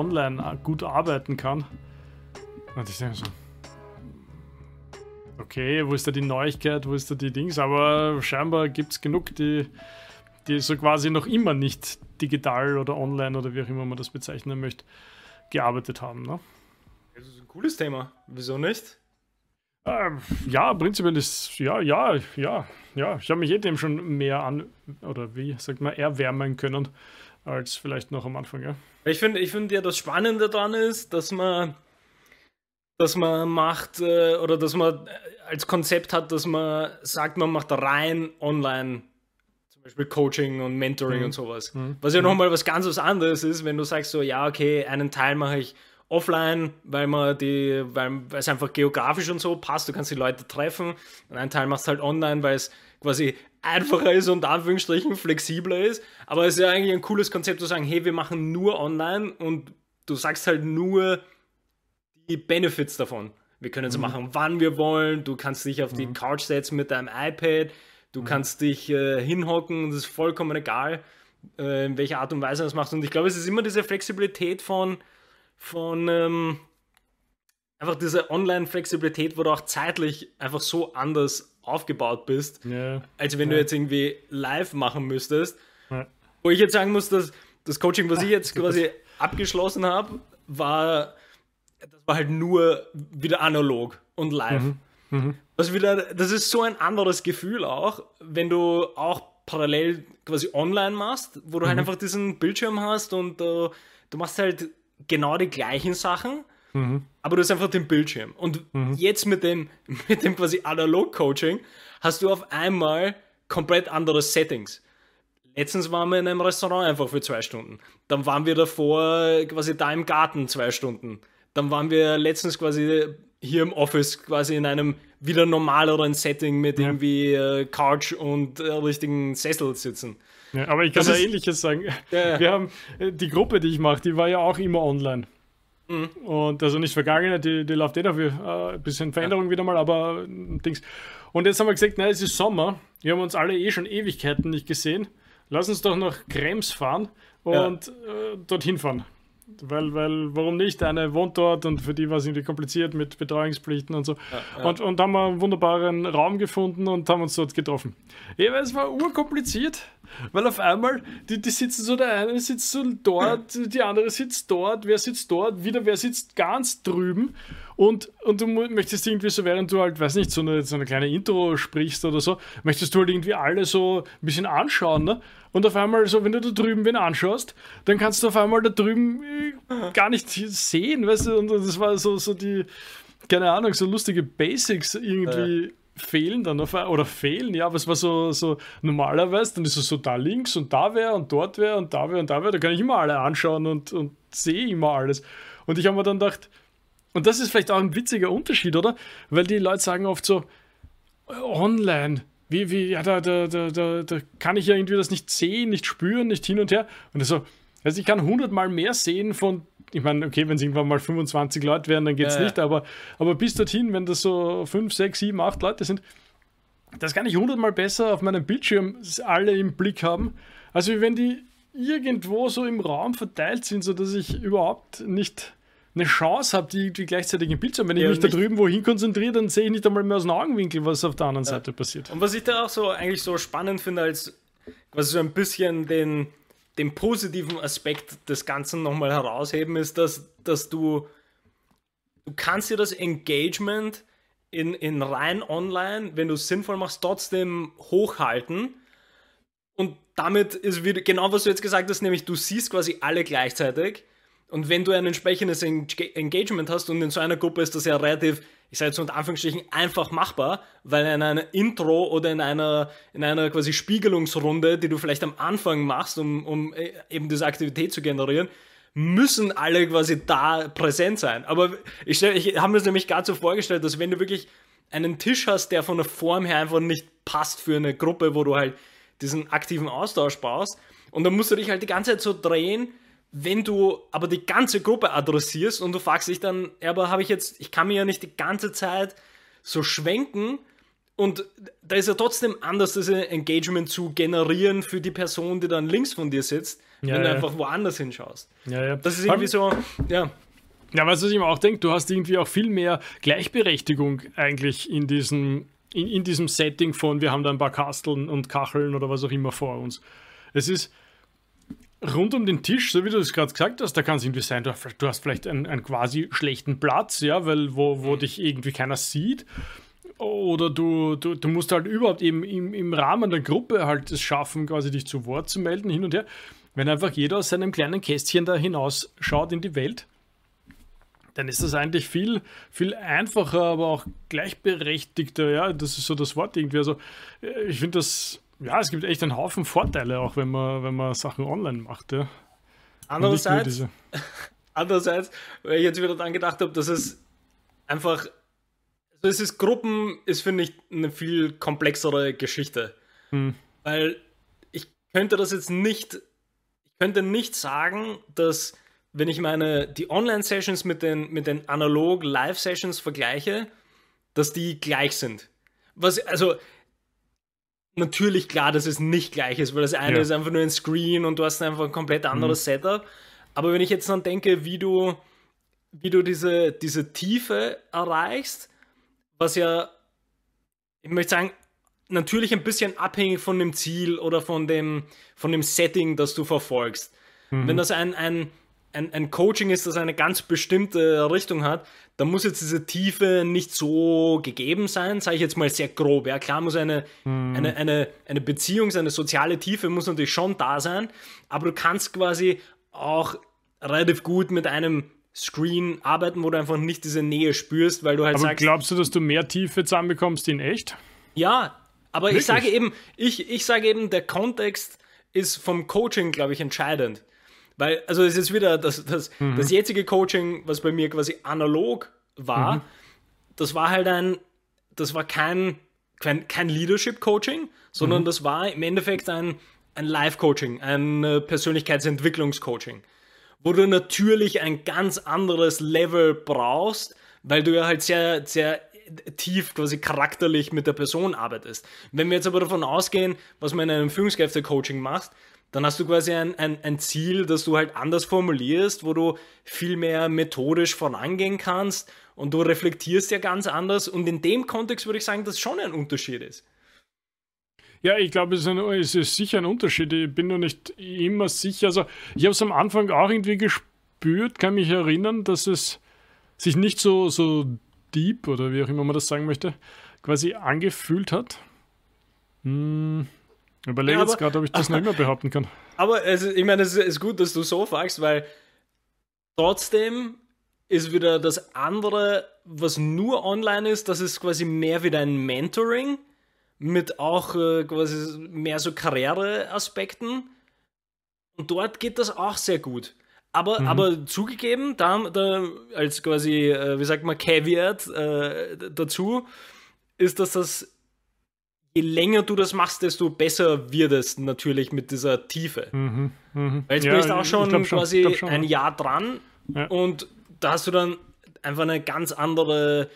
online gut arbeiten kann. Und ich denke so, okay, wo ist da die Neuigkeit, wo ist da die Dings, aber scheinbar gibt es genug, die, die so quasi noch immer nicht digital oder online oder wie auch immer man das bezeichnen möchte, gearbeitet haben. Ne? Das ist ein cooles Thema. Wieso nicht? Ähm, ja, prinzipiell ist, ja, ja, ja, ja. Ich habe mich eh dem schon mehr an, oder wie sagt man, erwärmen können, als vielleicht noch am Anfang, ja. Ich finde, ich finde ja, das Spannende daran ist, dass man, dass man macht, äh, oder dass man als Konzept hat, dass man sagt, man macht rein online zum Beispiel Coaching und Mentoring mhm. und sowas. Mhm. Was ja mhm. nochmal was ganz was anderes ist, wenn du sagst so, ja, okay, einen Teil mache ich offline, weil man die, weil, es einfach geografisch und so passt, du kannst die Leute treffen. Und einen Teil machst halt online, weil es quasi einfacher ist und Anführungsstrichen flexibler ist. Aber es ist ja eigentlich ein cooles Konzept zu sagen, hey, wir machen nur online und du sagst halt nur die Benefits davon. Wir können es mhm. machen, wann wir wollen. Du kannst dich auf mhm. die Couch setzen mit deinem iPad. Du mhm. kannst dich äh, hinhocken. Das ist vollkommen egal, äh, in welcher Art und Weise du das machst. Und ich glaube, es ist immer diese Flexibilität von, von ähm, einfach diese Online-Flexibilität, wo du auch zeitlich einfach so anders aufgebaut bist, ja. als wenn ja. du jetzt irgendwie live machen müsstest. Ja. Wo ich jetzt sagen muss, dass das Coaching, was ich jetzt quasi abgeschlossen habe, war, das war halt nur wieder analog und live. Mhm. Mhm. Was wieder, das ist so ein anderes Gefühl auch, wenn du auch parallel quasi online machst, wo du halt mhm. halt einfach diesen Bildschirm hast und uh, du machst halt genau die gleichen Sachen, mhm. aber du hast einfach den Bildschirm. Und mhm. jetzt mit dem, mit dem quasi Analog-Coaching hast du auf einmal komplett andere Settings. Letztens waren wir in einem Restaurant einfach für zwei Stunden. Dann waren wir davor quasi da im Garten zwei Stunden. Dann waren wir letztens quasi hier im Office quasi in einem wieder normaleren Setting mit ja. irgendwie äh, Couch und äh, richtigen Sessel sitzen. Ja, aber ich kann da ähnliches sagen. Ja, Wir haben äh, die Gruppe, die ich mache, die war ja auch immer online. Mhm. Und also nicht vergangene, die, die läuft eh dafür. Äh, ein bisschen Veränderung wieder mal, aber äh, Dings. Und jetzt haben wir gesagt, na, es ist Sommer. Wir haben uns alle eh schon Ewigkeiten nicht gesehen. Lass uns doch nach Krems fahren und äh, dorthin fahren. Weil, weil, warum nicht? Eine wohnt dort und für die war es irgendwie kompliziert mit Betreuungspflichten und so. Ja, ja. Und, und haben wir einen wunderbaren Raum gefunden und haben uns dort getroffen. Ja, es war urkompliziert, weil auf einmal, die, die sitzen so, der eine sitzt so dort, die andere sitzt dort, wer sitzt dort, wieder wer sitzt ganz drüben. Und, und du möchtest irgendwie so, während du halt, weiß nicht, so eine, so eine kleine Intro sprichst oder so, möchtest du halt irgendwie alle so ein bisschen anschauen, ne? Und auf einmal, so, wenn du da drüben wen anschaust, dann kannst du auf einmal da drüben äh, gar nicht sehen, weißt du? Und das war so, so die, keine Ahnung, so lustige Basics irgendwie. Ja fehlen dann auf, oder fehlen, ja, aber es war so, so normalerweise, dann ist es so da links und da wäre und dort wäre und da wäre und da wäre, da kann ich immer alle anschauen und, und sehe immer alles. Und ich habe mir dann gedacht, und das ist vielleicht auch ein witziger Unterschied, oder? Weil die Leute sagen oft so, online, wie, wie, ja, da, da, da, da, da kann ich ja irgendwie das nicht sehen, nicht spüren, nicht hin und her. Und so, also ich kann hundertmal mehr sehen von, ich meine, okay, wenn es irgendwann mal 25 Leute wären, dann geht es ja, nicht, aber, aber bis dorthin, wenn das so 5, 6, 7, 8 Leute sind, das kann ich hundertmal besser auf meinem Bildschirm alle im Blick haben, als wenn die irgendwo so im Raum verteilt sind, sodass ich überhaupt nicht eine Chance habe, die, die gleichzeitig im Bild zu haben. Wenn ja, ich mich da drüben wohin konzentriere, dann sehe ich nicht einmal mehr aus dem Augenwinkel, was auf der anderen ja. Seite passiert. Und was ich da auch so eigentlich so spannend finde, als quasi so ein bisschen den, den positiven Aspekt des Ganzen nochmal herausheben, ist, dass, dass du, du kannst dir das Engagement in, in rein online, wenn du es sinnvoll machst, trotzdem hochhalten. Und damit ist wieder genau, was du jetzt gesagt hast, nämlich du siehst quasi alle gleichzeitig und wenn du ein entsprechendes Engagement hast und in so einer Gruppe ist das ja relativ, ich sage jetzt unter Anführungsstrichen, einfach machbar, weil in einer Intro oder in einer, in einer quasi Spiegelungsrunde, die du vielleicht am Anfang machst, um, um äh, eben diese Aktivität zu generieren, müssen alle quasi da präsent sein. Aber ich, ich habe mir das nämlich gerade so vorgestellt, dass wenn du wirklich einen Tisch hast, der von der Form her einfach nicht passt für eine Gruppe, wo du halt diesen aktiven Austausch baust, und dann musst du dich halt die ganze Zeit so drehen, wenn du aber die ganze Gruppe adressierst und du fragst dich dann, aber habe ich jetzt, ich kann mir ja nicht die ganze Zeit so schwenken und da ist ja trotzdem anders, das Engagement zu generieren für die Person, die dann links von dir sitzt, ja, wenn ja. du einfach woanders hinschaust. Ja, ja. Das ist irgendwie so, ja. Ja, weißt du, was ich mir auch denke? Du hast irgendwie auch viel mehr Gleichberechtigung eigentlich in diesem, in, in diesem Setting von, wir haben da ein paar Kasteln und Kacheln oder was auch immer vor uns. Es ist rund um den Tisch, so wie du es gerade gesagt hast, da kann es irgendwie sein, du, du hast vielleicht einen, einen, quasi schlechten Platz, ja, weil wo, wo dich irgendwie keiner sieht oder du, du, du musst halt überhaupt eben im, im Rahmen der Gruppe halt es schaffen, quasi dich zu Wort zu melden, hin und her. Wenn einfach jeder aus seinem kleinen Kästchen da hinaus schaut in die Welt, dann ist das eigentlich viel, viel einfacher, aber auch gleichberechtigter. Ja, das ist so das Wort irgendwie. Also, ich finde das, ja, es gibt echt einen Haufen Vorteile, auch wenn man, wenn man Sachen online macht. Ja. Andererseits, andererseits, weil ich jetzt wieder daran gedacht habe, dass es einfach das ist Gruppen, ist, finde ich, eine viel komplexere Geschichte. Hm. Weil ich könnte das jetzt nicht, ich könnte nicht sagen, dass, wenn ich meine, die Online-Sessions mit den, mit den Analog-Live-Sessions vergleiche, dass die gleich sind. Was, also, natürlich klar, dass es nicht gleich ist, weil das eine ja. ist einfach nur ein Screen und du hast einfach ein komplett anderes mhm. Setup. Aber wenn ich jetzt dann denke, wie du, wie du diese, diese Tiefe erreichst, was ja, ich möchte sagen, natürlich ein bisschen abhängig von dem Ziel oder von dem, von dem Setting, das du verfolgst. Mhm. Wenn das ein, ein, ein, ein Coaching ist, das eine ganz bestimmte Richtung hat, dann muss jetzt diese Tiefe nicht so gegeben sein, sage ich jetzt mal sehr grob. Ja, klar muss eine, mhm. eine, eine, eine Beziehung, eine soziale Tiefe muss natürlich schon da sein, aber du kannst quasi auch relativ gut mit einem Screen arbeiten, wo du einfach nicht diese Nähe spürst, weil du halt aber sagst. Glaubst du, dass du mehr Tiefe zusammenbekommst in echt? Ja, aber Wirklich? ich sage eben, ich, ich sage eben, der Kontext ist vom Coaching, glaube ich, entscheidend. Weil, also es ist wieder das, das, mhm. das jetzige Coaching, was bei mir quasi analog war, mhm. das war halt ein, das war kein, kein, kein Leadership-Coaching, sondern mhm. das war im Endeffekt ein, ein Live-Coaching, ein äh, Persönlichkeitsentwicklungs-Coaching wo du natürlich ein ganz anderes Level brauchst, weil du ja halt sehr, sehr tief quasi charakterlich mit der Person arbeitest. Wenn wir jetzt aber davon ausgehen, was man in einem Führungskräfte-Coaching macht, dann hast du quasi ein, ein, ein Ziel, das du halt anders formulierst, wo du viel mehr methodisch vorangehen kannst und du reflektierst ja ganz anders. Und in dem Kontext würde ich sagen, dass schon ein Unterschied ist. Ja, ich glaube, es, es, ist sicher ein Unterschied. Ich bin nur nicht immer sicher. Also, ich habe es am Anfang auch irgendwie gespürt, kann mich erinnern, dass es sich nicht so, so deep oder wie auch immer man das sagen möchte, quasi angefühlt hat. Hm. Überlege ja, jetzt gerade, ob ich das nicht mehr behaupten kann. Aber es, ich meine, es ist gut, dass du so fragst, weil trotzdem ist wieder das andere, was nur online ist, das ist quasi mehr wieder ein Mentoring mit auch äh, quasi mehr so Karriereaspekten. Und dort geht das auch sehr gut. Aber, mhm. aber zugegeben, da, da als quasi, äh, wie sagt man, Caveat äh, dazu, ist, dass das, je länger du das machst, desto besser wird es natürlich mit dieser Tiefe. Mhm. Mhm. Weil jetzt ja, bist du auch schon, schon quasi schon, ein Jahr dran ja. und da hast du dann einfach eine ganz andere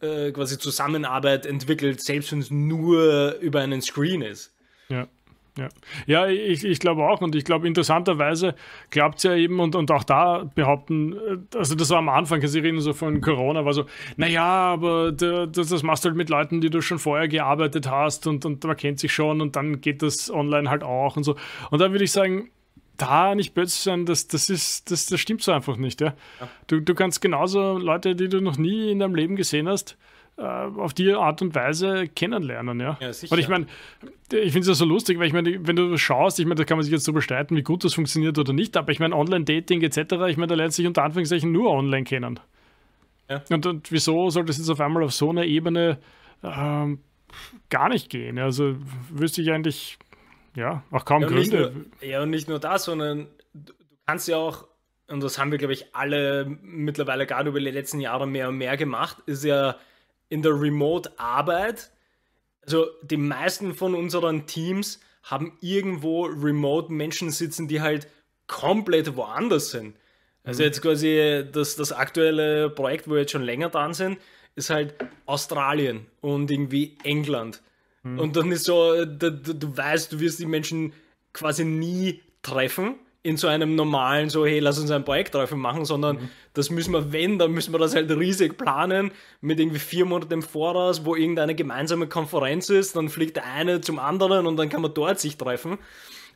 äh, quasi Zusammenarbeit entwickelt, selbst wenn es nur über einen Screen ist. Ja. Ja, ja ich, ich glaube auch und ich glaube interessanterweise glaubt es ja eben und, und auch da behaupten, also das war am Anfang, Sie reden so von Corona, war so, naja, aber das, das machst du halt mit Leuten, die du schon vorher gearbeitet hast und, und man kennt sich schon und dann geht das online halt auch und so. Und da würde ich sagen, da nicht böse sein, das, das, ist, das, das stimmt so einfach nicht. Ja? ja. Du, du kannst genauso Leute, die du noch nie in deinem Leben gesehen hast, auf die Art und Weise kennenlernen. Ja, ja sicher. Und ich meine, ich finde es ja so lustig, weil ich meine, wenn du schaust, ich meine, da kann man sich jetzt so bestreiten, wie gut das funktioniert oder nicht, aber ich meine, Online-Dating etc., ich meine, da lernt sich unter Anführungszeichen nur online kennen. Ja. Und, und wieso soll das jetzt auf einmal auf so einer Ebene ähm, gar nicht gehen? Also wüsste ich eigentlich ja, auch kaum ja, Gründe. Nur, ja, und nicht nur das, sondern du, du kannst ja auch, und das haben wir, glaube ich, alle mittlerweile gerade über die letzten Jahre mehr und mehr gemacht, ist ja in der Remote-Arbeit, also die meisten von unseren Teams haben irgendwo remote Menschen sitzen, die halt komplett woanders sind. Also mhm. jetzt quasi das, das aktuelle Projekt, wo wir jetzt schon länger dran sind, ist halt Australien und irgendwie England. Mhm. Und dann ist so, du, du weißt, du wirst die Menschen quasi nie treffen in so einem normalen, so, hey, lass uns ein Projekttreffen machen, sondern mhm. das müssen wir, wenn, dann müssen wir das halt riesig planen, mit irgendwie vier Monaten im Voraus, wo irgendeine gemeinsame Konferenz ist, dann fliegt der eine zum anderen und dann kann man dort sich treffen.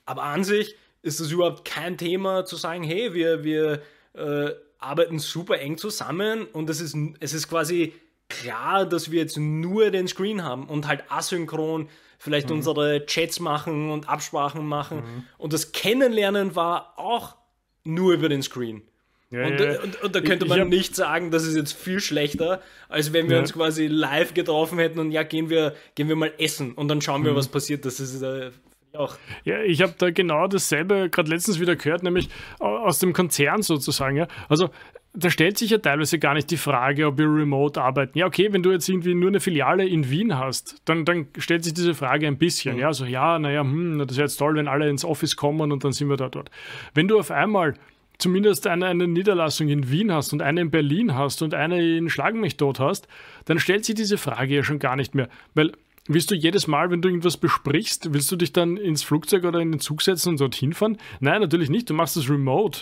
Aber an sich ist es überhaupt kein Thema zu sagen, hey, wir, wir äh, arbeiten super eng zusammen und es ist, es ist quasi klar, dass wir jetzt nur den Screen haben und halt asynchron vielleicht mhm. unsere Chats machen und Absprachen machen. Mhm. Und das Kennenlernen war auch nur über den Screen. Ja, und, ja. Und, und, da könnte man hab... nicht sagen, das ist jetzt viel schlechter, als wenn wir ja. uns quasi live getroffen hätten und ja, gehen wir, gehen wir mal essen und dann schauen wir, mhm. was passiert. Das ist äh, auch. Ja, ich habe da genau dasselbe gerade letztens wieder gehört, nämlich aus dem Konzern sozusagen. Ja. Also da stellt sich ja teilweise gar nicht die Frage, ob wir remote arbeiten. Ja, okay, wenn du jetzt irgendwie nur eine Filiale in Wien hast, dann, dann stellt sich diese Frage ein bisschen. Mhm. Ja, so, ja, naja, hm, das wäre jetzt toll, wenn alle ins Office kommen und dann sind wir da dort. Wenn du auf einmal zumindest eine, eine Niederlassung in Wien hast und eine in Berlin hast und eine in Schlag mich tot hast, dann stellt sich diese Frage ja schon gar nicht mehr. Weil Willst du jedes Mal, wenn du irgendwas besprichst, willst du dich dann ins Flugzeug oder in den Zug setzen und dorthin fahren? Nein, natürlich nicht. Du machst das remote.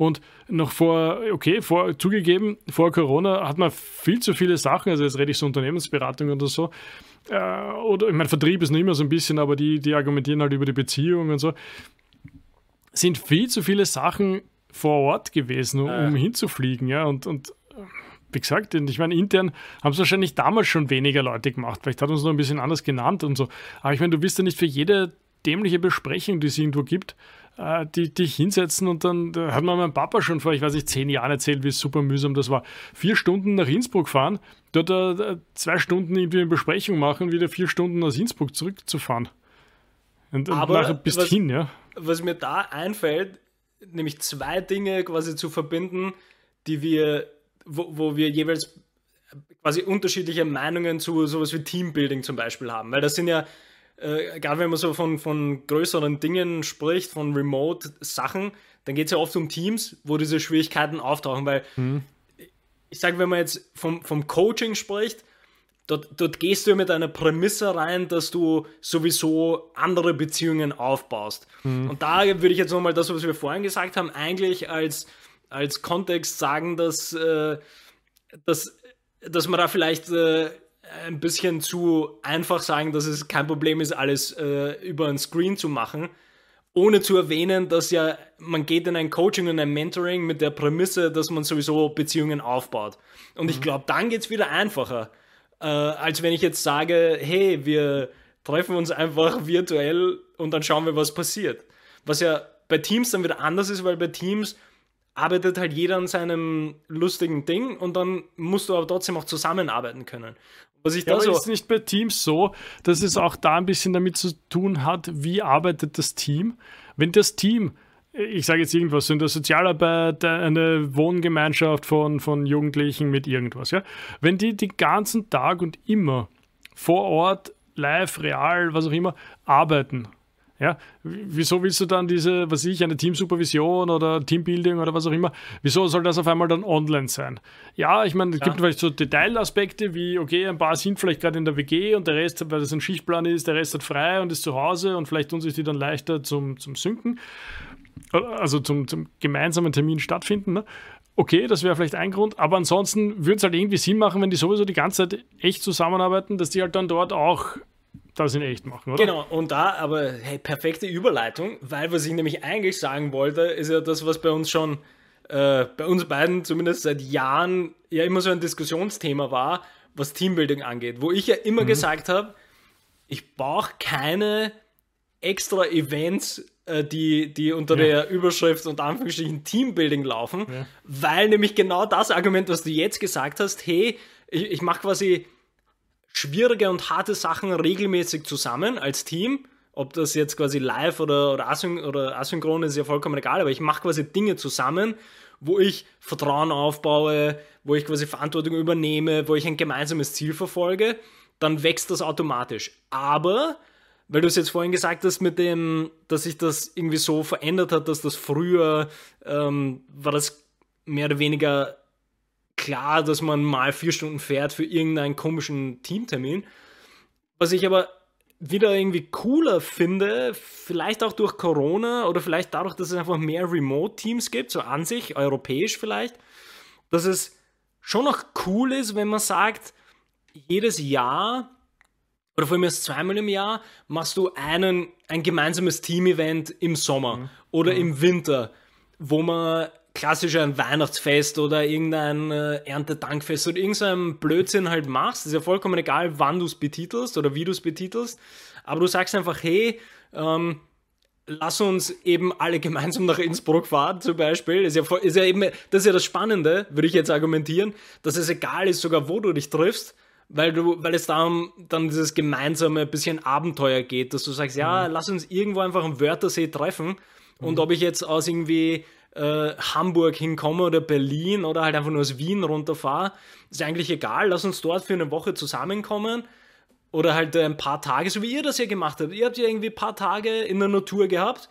Und noch vor, okay, vor, zugegeben, vor Corona hat man viel zu viele Sachen, also jetzt rede ich so Unternehmensberatung oder so, äh, oder ich meine, Vertrieb ist nicht immer so ein bisschen, aber die, die argumentieren halt über die Beziehung und so, sind viel zu viele Sachen vor Ort gewesen, um, um hinzufliegen, ja, und, und wie gesagt, ich meine, intern haben es wahrscheinlich damals schon weniger Leute gemacht. Vielleicht hat uns noch ein bisschen anders genannt und so. Aber ich meine, du wirst ja nicht für jede dämliche Besprechung, die es irgendwo gibt, äh, die dich hinsetzen und dann da hat mir mein Papa schon vor, ich weiß nicht, zehn Jahren erzählt, wie super mühsam das war. Vier Stunden nach Innsbruck fahren, dort äh, zwei Stunden irgendwie eine Besprechung machen, wieder vier Stunden aus Innsbruck zurückzufahren. Und, und Aber nachher bis hin, ja. Was mir da einfällt, nämlich zwei Dinge quasi zu verbinden, die wir, wo, wo wir jeweils quasi unterschiedliche Meinungen zu sowas wie Teambuilding zum Beispiel haben. Weil das sind ja äh, gerade wenn man so von, von größeren Dingen spricht, von Remote-Sachen, dann geht es ja oft um Teams, wo diese Schwierigkeiten auftauchen, weil mhm. ich sage, wenn man jetzt vom, vom Coaching spricht, dort, dort gehst du mit einer Prämisse rein, dass du sowieso andere Beziehungen aufbaust. Mhm. Und da würde ich jetzt nochmal das, was wir vorhin gesagt haben, eigentlich als, als Kontext sagen, dass, äh, dass, dass man da vielleicht äh, ein bisschen zu einfach sagen, dass es kein Problem ist, alles äh, über ein Screen zu machen, ohne zu erwähnen, dass ja man geht in ein Coaching und ein Mentoring mit der Prämisse, dass man sowieso Beziehungen aufbaut. Und mhm. ich glaube, dann geht es wieder einfacher, äh, als wenn ich jetzt sage, hey, wir treffen uns einfach virtuell und dann schauen wir, was passiert. Was ja bei Teams dann wieder anders ist, weil bei Teams arbeitet halt jeder an seinem lustigen Ding und dann musst du aber trotzdem auch zusammenarbeiten können. Was ich ja, da so ist nicht bei Teams so, dass es auch da ein bisschen damit zu tun hat, wie arbeitet das Team. Wenn das Team, ich sage jetzt irgendwas, in der Sozialarbeit, eine Wohngemeinschaft von, von Jugendlichen mit irgendwas, ja, wenn die den ganzen Tag und immer vor Ort, live, real, was auch immer, arbeiten ja, wieso willst du dann diese, was ich, eine Teamsupervision oder Teambuilding oder was auch immer, wieso soll das auf einmal dann online sein? Ja, ich meine, es ja. gibt vielleicht so Detailaspekte wie, okay, ein paar sind vielleicht gerade in der WG und der Rest, weil das ein Schichtplan ist, der Rest hat frei und ist zu Hause und vielleicht tun sich die dann leichter zum, zum Synken, also zum, zum gemeinsamen Termin stattfinden. Ne? Okay, das wäre vielleicht ein Grund, aber ansonsten würde es halt irgendwie Sinn machen, wenn die sowieso die ganze Zeit echt zusammenarbeiten, dass die halt dann dort auch das in echt machen, oder? Genau, und da aber, hey, perfekte Überleitung, weil was ich nämlich eigentlich sagen wollte, ist ja das, was bei uns schon, äh, bei uns beiden zumindest seit Jahren ja immer so ein Diskussionsthema war, was Teambuilding angeht, wo ich ja immer mhm. gesagt habe, ich brauche keine extra Events, äh, die, die unter ja. der Überschrift und Anführungsstrichen Teambuilding laufen, ja. weil nämlich genau das Argument, was du jetzt gesagt hast, hey, ich, ich mache quasi schwierige und harte Sachen regelmäßig zusammen als Team. Ob das jetzt quasi live oder, oder, asyn oder asynchron ist, ist ja vollkommen egal, aber ich mache quasi Dinge zusammen, wo ich Vertrauen aufbaue, wo ich quasi Verantwortung übernehme, wo ich ein gemeinsames Ziel verfolge, dann wächst das automatisch. Aber, weil du es jetzt vorhin gesagt hast, mit dem, dass sich das irgendwie so verändert hat, dass das früher ähm, war das mehr oder weniger klar, dass man mal vier Stunden fährt für irgendeinen komischen Teamtermin. Was ich aber wieder irgendwie cooler finde, vielleicht auch durch Corona oder vielleicht dadurch, dass es einfach mehr Remote-Teams gibt, so an sich, europäisch vielleicht, dass es schon noch cool ist, wenn man sagt, jedes Jahr oder vor allem erst zweimal im Jahr machst du einen, ein gemeinsames Team-Event im Sommer mhm. oder mhm. im Winter, wo man klassisch ein Weihnachtsfest oder irgendein äh, Erntedankfest oder irgendein Blödsinn halt machst. ist ja vollkommen egal, wann du es betitelst oder wie du es betitelst. Aber du sagst einfach, hey, ähm, lass uns eben alle gemeinsam nach Innsbruck fahren, zum Beispiel. Ist ja, ist ja eben, das ist ja das Spannende, würde ich jetzt argumentieren, dass es egal ist, sogar wo du dich triffst, weil du, weil es darum dann dieses gemeinsame bisschen Abenteuer geht, dass du sagst, ja, mhm. lass uns irgendwo einfach am Wörthersee treffen. Und mhm. ob ich jetzt aus irgendwie äh, Hamburg hinkomme oder Berlin oder halt einfach nur aus Wien runterfahre, ist eigentlich egal. Lass uns dort für eine Woche zusammenkommen oder halt ein paar Tage, so wie ihr das ja gemacht habt. Ihr habt ja irgendwie ein paar Tage in der Natur gehabt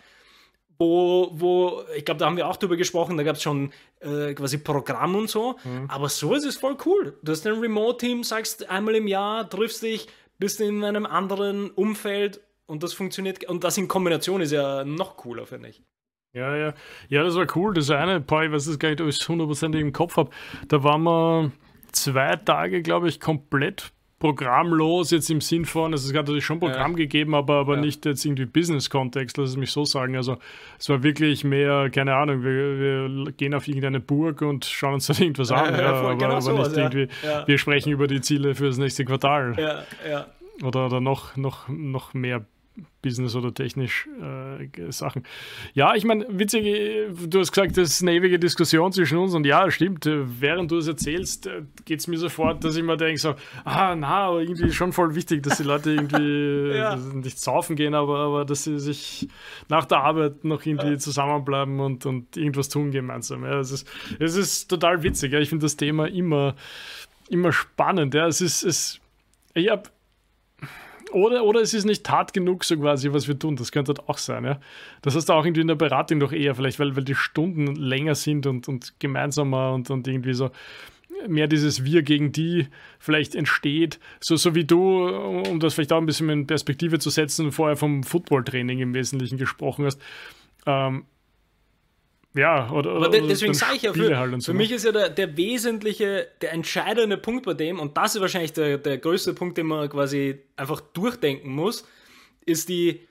wo, wo ich glaube, da haben wir auch drüber gesprochen, da gab es schon äh, quasi Programm und so. Mhm. Aber so ist es voll cool. Du hast ein Remote-Team, sagst einmal im Jahr, triffst dich, bist in einem anderen Umfeld und das funktioniert. Und das in Kombination ist ja noch cooler, finde ich. Ja, ja. Ja, das war cool. Das eine Paar, ich weiß es gar nicht, ob ich es hundertprozentig im Kopf habe. Da waren wir zwei Tage, glaube ich, komplett programmlos jetzt im Sinn von, also es hat natürlich schon Programm ja. gegeben, aber, aber ja. nicht jetzt irgendwie Business-Kontext, lass es mich so sagen. Also es war wirklich mehr, keine Ahnung, wir, wir gehen auf irgendeine Burg und schauen uns dann irgendwas an. Ja, aber, genau aber sowas, nicht irgendwie, wir sprechen über die Ziele für das nächste Quartal. Oder, oder noch, noch, noch mehr Business oder technisch äh, Sachen. Ja, ich meine, witzig, du hast gesagt, das ist eine ewige Diskussion zwischen uns und ja, stimmt. Während du es erzählst, äh, geht es mir sofort, dass ich mir denke, so, ah, na, aber irgendwie schon voll wichtig, dass die Leute irgendwie ja. nicht saufen gehen, aber, aber dass sie sich nach der Arbeit noch irgendwie ja. zusammenbleiben und, und irgendwas tun gemeinsam. Ja, es, ist, es ist total witzig. Ja. Ich finde das Thema immer, immer spannend. Ja. Es ist, es, ich habe oder, oder es ist nicht hart genug, so quasi, was wir tun. Das könnte halt auch sein. Ja? Das heißt auch irgendwie in der Beratung doch eher, vielleicht, weil, weil die Stunden länger sind und, und gemeinsamer und, und irgendwie so mehr dieses Wir gegen die vielleicht entsteht. So, so wie du, um das vielleicht auch ein bisschen in Perspektive zu setzen, vorher vom Footballtraining im Wesentlichen gesprochen hast. Ähm, ja, oder, Aber oder deswegen sage ich ja, für, halt so. für mich ist ja der, der wesentliche, der entscheidende Punkt bei dem, und das ist wahrscheinlich der, der größte Punkt, den man quasi einfach durchdenken muss, ist die,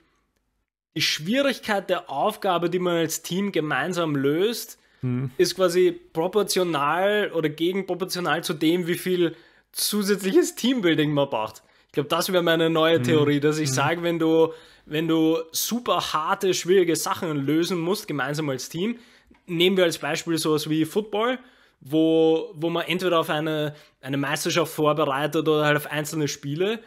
die Schwierigkeit der Aufgabe, die man als Team gemeinsam löst, hm. ist quasi proportional oder gegenproportional zu dem, wie viel zusätzliches Teambuilding man braucht. Ich glaube, das wäre meine neue hm. Theorie, dass ich hm. sage, wenn du, wenn du super harte, schwierige Sachen lösen musst, gemeinsam als Team, nehmen wir als Beispiel sowas wie Football, wo, wo man entweder auf eine, eine Meisterschaft vorbereitet oder halt auf einzelne Spiele,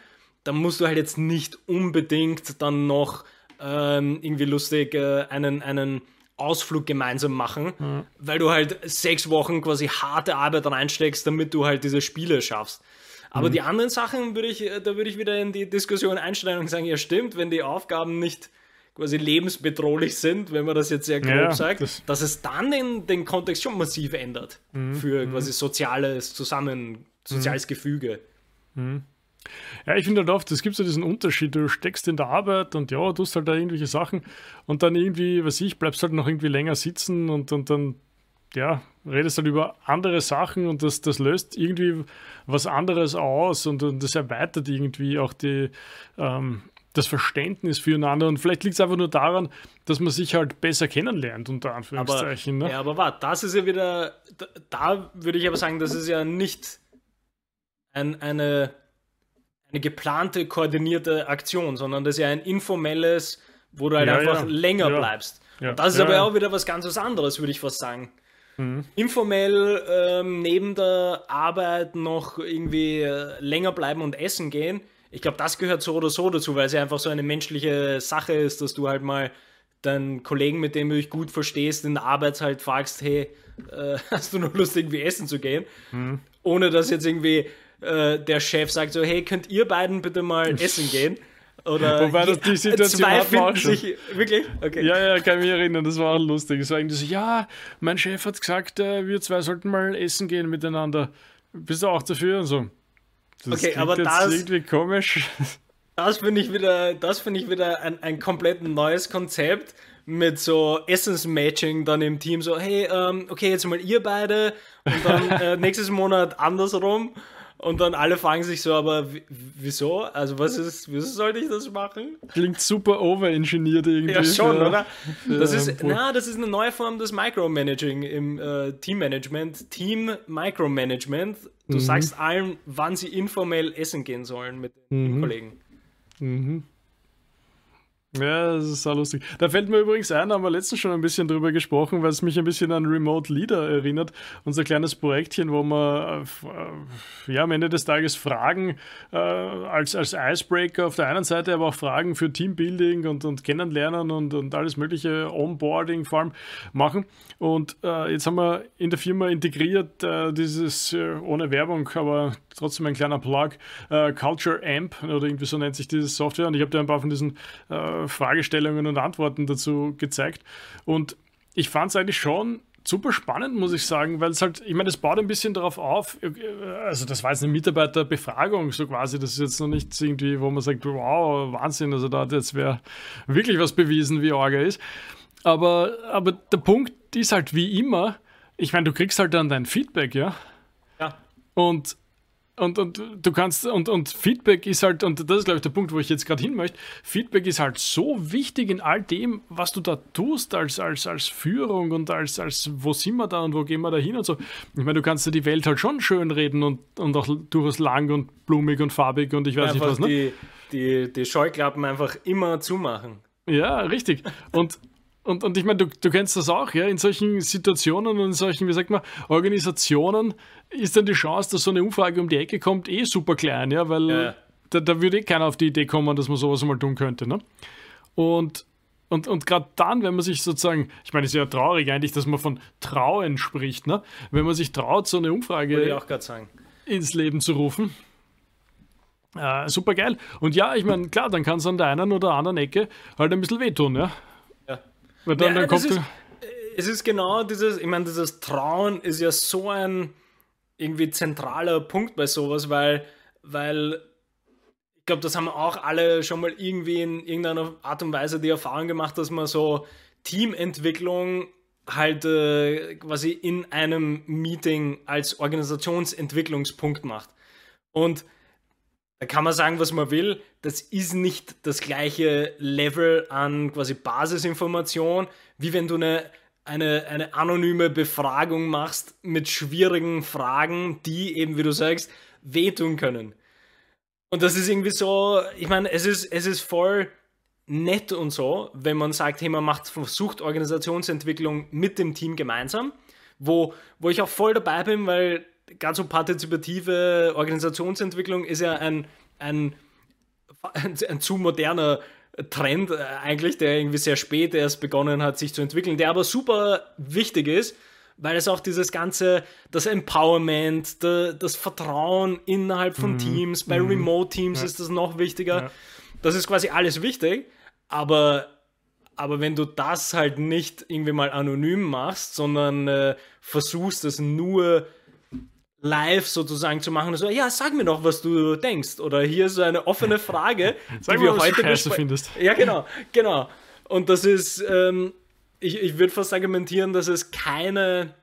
dann musst du halt jetzt nicht unbedingt dann noch ähm, irgendwie lustig äh, einen, einen Ausflug gemeinsam machen, mhm. weil du halt sechs Wochen quasi harte Arbeit reinsteckst, damit du halt diese Spiele schaffst. Aber mhm. die anderen Sachen würde ich, da würde ich wieder in die Diskussion einsteigen und sagen, ja stimmt, wenn die Aufgaben nicht quasi lebensbedrohlich sind, wenn man das jetzt sehr grob ja, sagt, das dass es dann den, den Kontext schon massiv ändert mhm, für mhm. quasi soziales Zusammen, soziales mhm. Gefüge. Mhm. Ja, ich finde halt oft, es gibt so diesen Unterschied, du steckst in der Arbeit und ja, tust halt da irgendwelche Sachen und dann irgendwie, was ich, bleibst halt noch irgendwie länger sitzen und, und dann, ja, redest halt über andere Sachen und das, das löst irgendwie was anderes aus und, und das erweitert irgendwie auch die, ähm, das Verständnis füreinander und vielleicht liegt es einfach nur daran, dass man sich halt besser kennenlernt, unter Anführungszeichen. Aber, ne? Ja, aber warte, das ist ja wieder, da, da, würde ich aber sagen, das ist ja nicht ein, eine, eine geplante, koordinierte Aktion, sondern das ist ja ein informelles, wo du halt ja, einfach ja. länger ja. bleibst. das ist aber auch wieder was ganz was anderes, würde ich fast sagen. Mhm. Informell ähm, neben der Arbeit noch irgendwie äh, länger bleiben und essen gehen ich glaube, das gehört so oder so dazu, weil es ja einfach so eine menschliche Sache ist, dass du halt mal deinen Kollegen, mit dem du dich gut verstehst, in der Arbeit halt fragst, hey, äh, hast du noch Lust, irgendwie essen zu gehen? Mhm. Ohne dass jetzt irgendwie äh, der Chef sagt so, hey, könnt ihr beiden bitte mal essen gehen? Oder Wobei das die Situation zwei hat man auch schon. sich wirklich. Okay. Ja, ja, kann mich erinnern, das war auch lustig. Es war irgendwie so, ja, mein Chef hat gesagt, äh, wir zwei sollten mal essen gehen miteinander. Bist du auch dafür? Und so. Das Okay, aber jetzt das- irgendwie komisch. Das finde ich wieder, das finde ich wieder ein, ein komplett neues Konzept mit so Essensmatching dann im Team. So, hey, ähm, okay, jetzt mal ihr beide und dann äh, nächstes Monat andersrum. Und dann alle fragen sich so, aber wieso? Also was ist, wieso sollte ich das machen? Klingt super overengineert irgendwie. Ja, schon, oder? Das Ja, ist, na, das ist eine neue Form des Micromanaging im äh, Teammanagement. Team Micromanagement. Du sagst allen, wann sie informell essen gehen sollen mit den Kollegen. Ja, das ist auch lustig. Da fällt mir übrigens ein, da haben wir letztens schon ein bisschen drüber gesprochen, weil es mich ein bisschen an Remote Leader erinnert. Unser kleines Projektchen, wo wir äh, ja, am Ende des Tages Fragen äh, als, als Icebreaker auf der einen Seite, aber auch Fragen für Teambuilding und, und Kennenlernen und, und alles mögliche Onboarding vor allem machen. Und äh, jetzt haben wir in der Firma integriert äh, dieses, äh, ohne Werbung, aber trotzdem ein kleiner Plug, Culture Amp oder irgendwie so nennt sich diese Software. Und ich habe dir ein paar von diesen äh, Fragestellungen und Antworten dazu gezeigt. Und ich fand es eigentlich schon super spannend, muss ich sagen, weil es halt, ich meine, es baut ein bisschen darauf auf, äh, also das war jetzt eine Mitarbeiterbefragung, so quasi, das ist jetzt noch nicht irgendwie, wo man sagt, wow, Wahnsinn, also da hat jetzt wer wirklich was bewiesen, wie Orga ist. Aber, aber der Punkt ist halt wie immer, ich meine, du kriegst halt dann dein Feedback, ja, Ja. und, und, und du kannst, und, und Feedback ist halt, und das ist, glaube ich, der Punkt, wo ich jetzt gerade hin möchte, Feedback ist halt so wichtig in all dem, was du da tust als, als, als Führung und als, als, wo sind wir da und wo gehen wir da hin und so. Ich meine, du kannst dir die Welt halt schon schön reden und, und auch durchaus lang und blumig und farbig und ich weiß nicht Einfach was, ne? die, die, die Scheuklappen einfach immer zumachen. Ja, richtig. Und, und, und ich meine, du, du kennst das auch, ja, in solchen Situationen und in solchen, wie sagt man, Organisationen ist dann die Chance, dass so eine Umfrage um die Ecke kommt, eh super klein, ja, weil Ja. da, da würde eh keiner auf die Idee kommen, dass man sowas mal tun könnte, ne? Und, und, und gerade dann, wenn man sich sozusagen, ich meine, es ist ja traurig eigentlich, dass man von Trauen spricht, ne? Wenn man sich traut, so eine Umfrage auch gerade sagen. ins Leben zu rufen. Äh, super geil. Und ja, ich meine, klar, dann kann es an der einen oder anderen Ecke halt ein bisschen wehtun, ja. Weil dann, Ja, dann kommt. ist- Es ist genau dieses, ich meine, dieses Trauen ist ja so ein irgendwie zentraler Punkt bei sowas, weil, weil ich glaube, das haben auch alle schon mal irgendwie in irgendeiner Art und Weise die Erfahrung gemacht, dass man so Teamentwicklung halt äh, quasi in einem Meeting als Organisationsentwicklungspunkt macht. Und da kann man sagen, was man will. Das ist nicht das gleiche Level an quasi Basisinformation, wie wenn du eine, eine, eine anonyme Befragung machst mit schwierigen Fragen, die eben, wie du sagst, wehtun können. Und das ist irgendwie so, ich meine, es ist, es ist voll nett und so, wenn man sagt, hey, man macht, versucht Organisationsentwicklung mit dem Team gemeinsam, wo, wo ich auch voll dabei bin, weil gerade so partizipative Organisationsentwicklung ist ja ein, ein, ein, ein zu moderner Trend äh, eigentlich, der irgendwie sehr spät erst begonnen hat, sich zu entwickeln, der aber super wichtig ist, weil es auch dieses ganze, das Empowerment, das Vertrauen innerhalb von Teams, bei Remote-Teams ist das noch wichtiger. Ja. Das ist quasi alles wichtig, aber, aber wenn du das halt nicht irgendwie mal anonym machst, sondern äh, versuchst es nur live sozusagen zu machen, so, ja, sag mir doch, was du denkst. Oder hier ist so eine offene Frage, Sag die mal, wir heute scheiße findest. Ja, genau, genau. Und das ist, ähm, ich, ich würde fast argumentieren, dass es keine,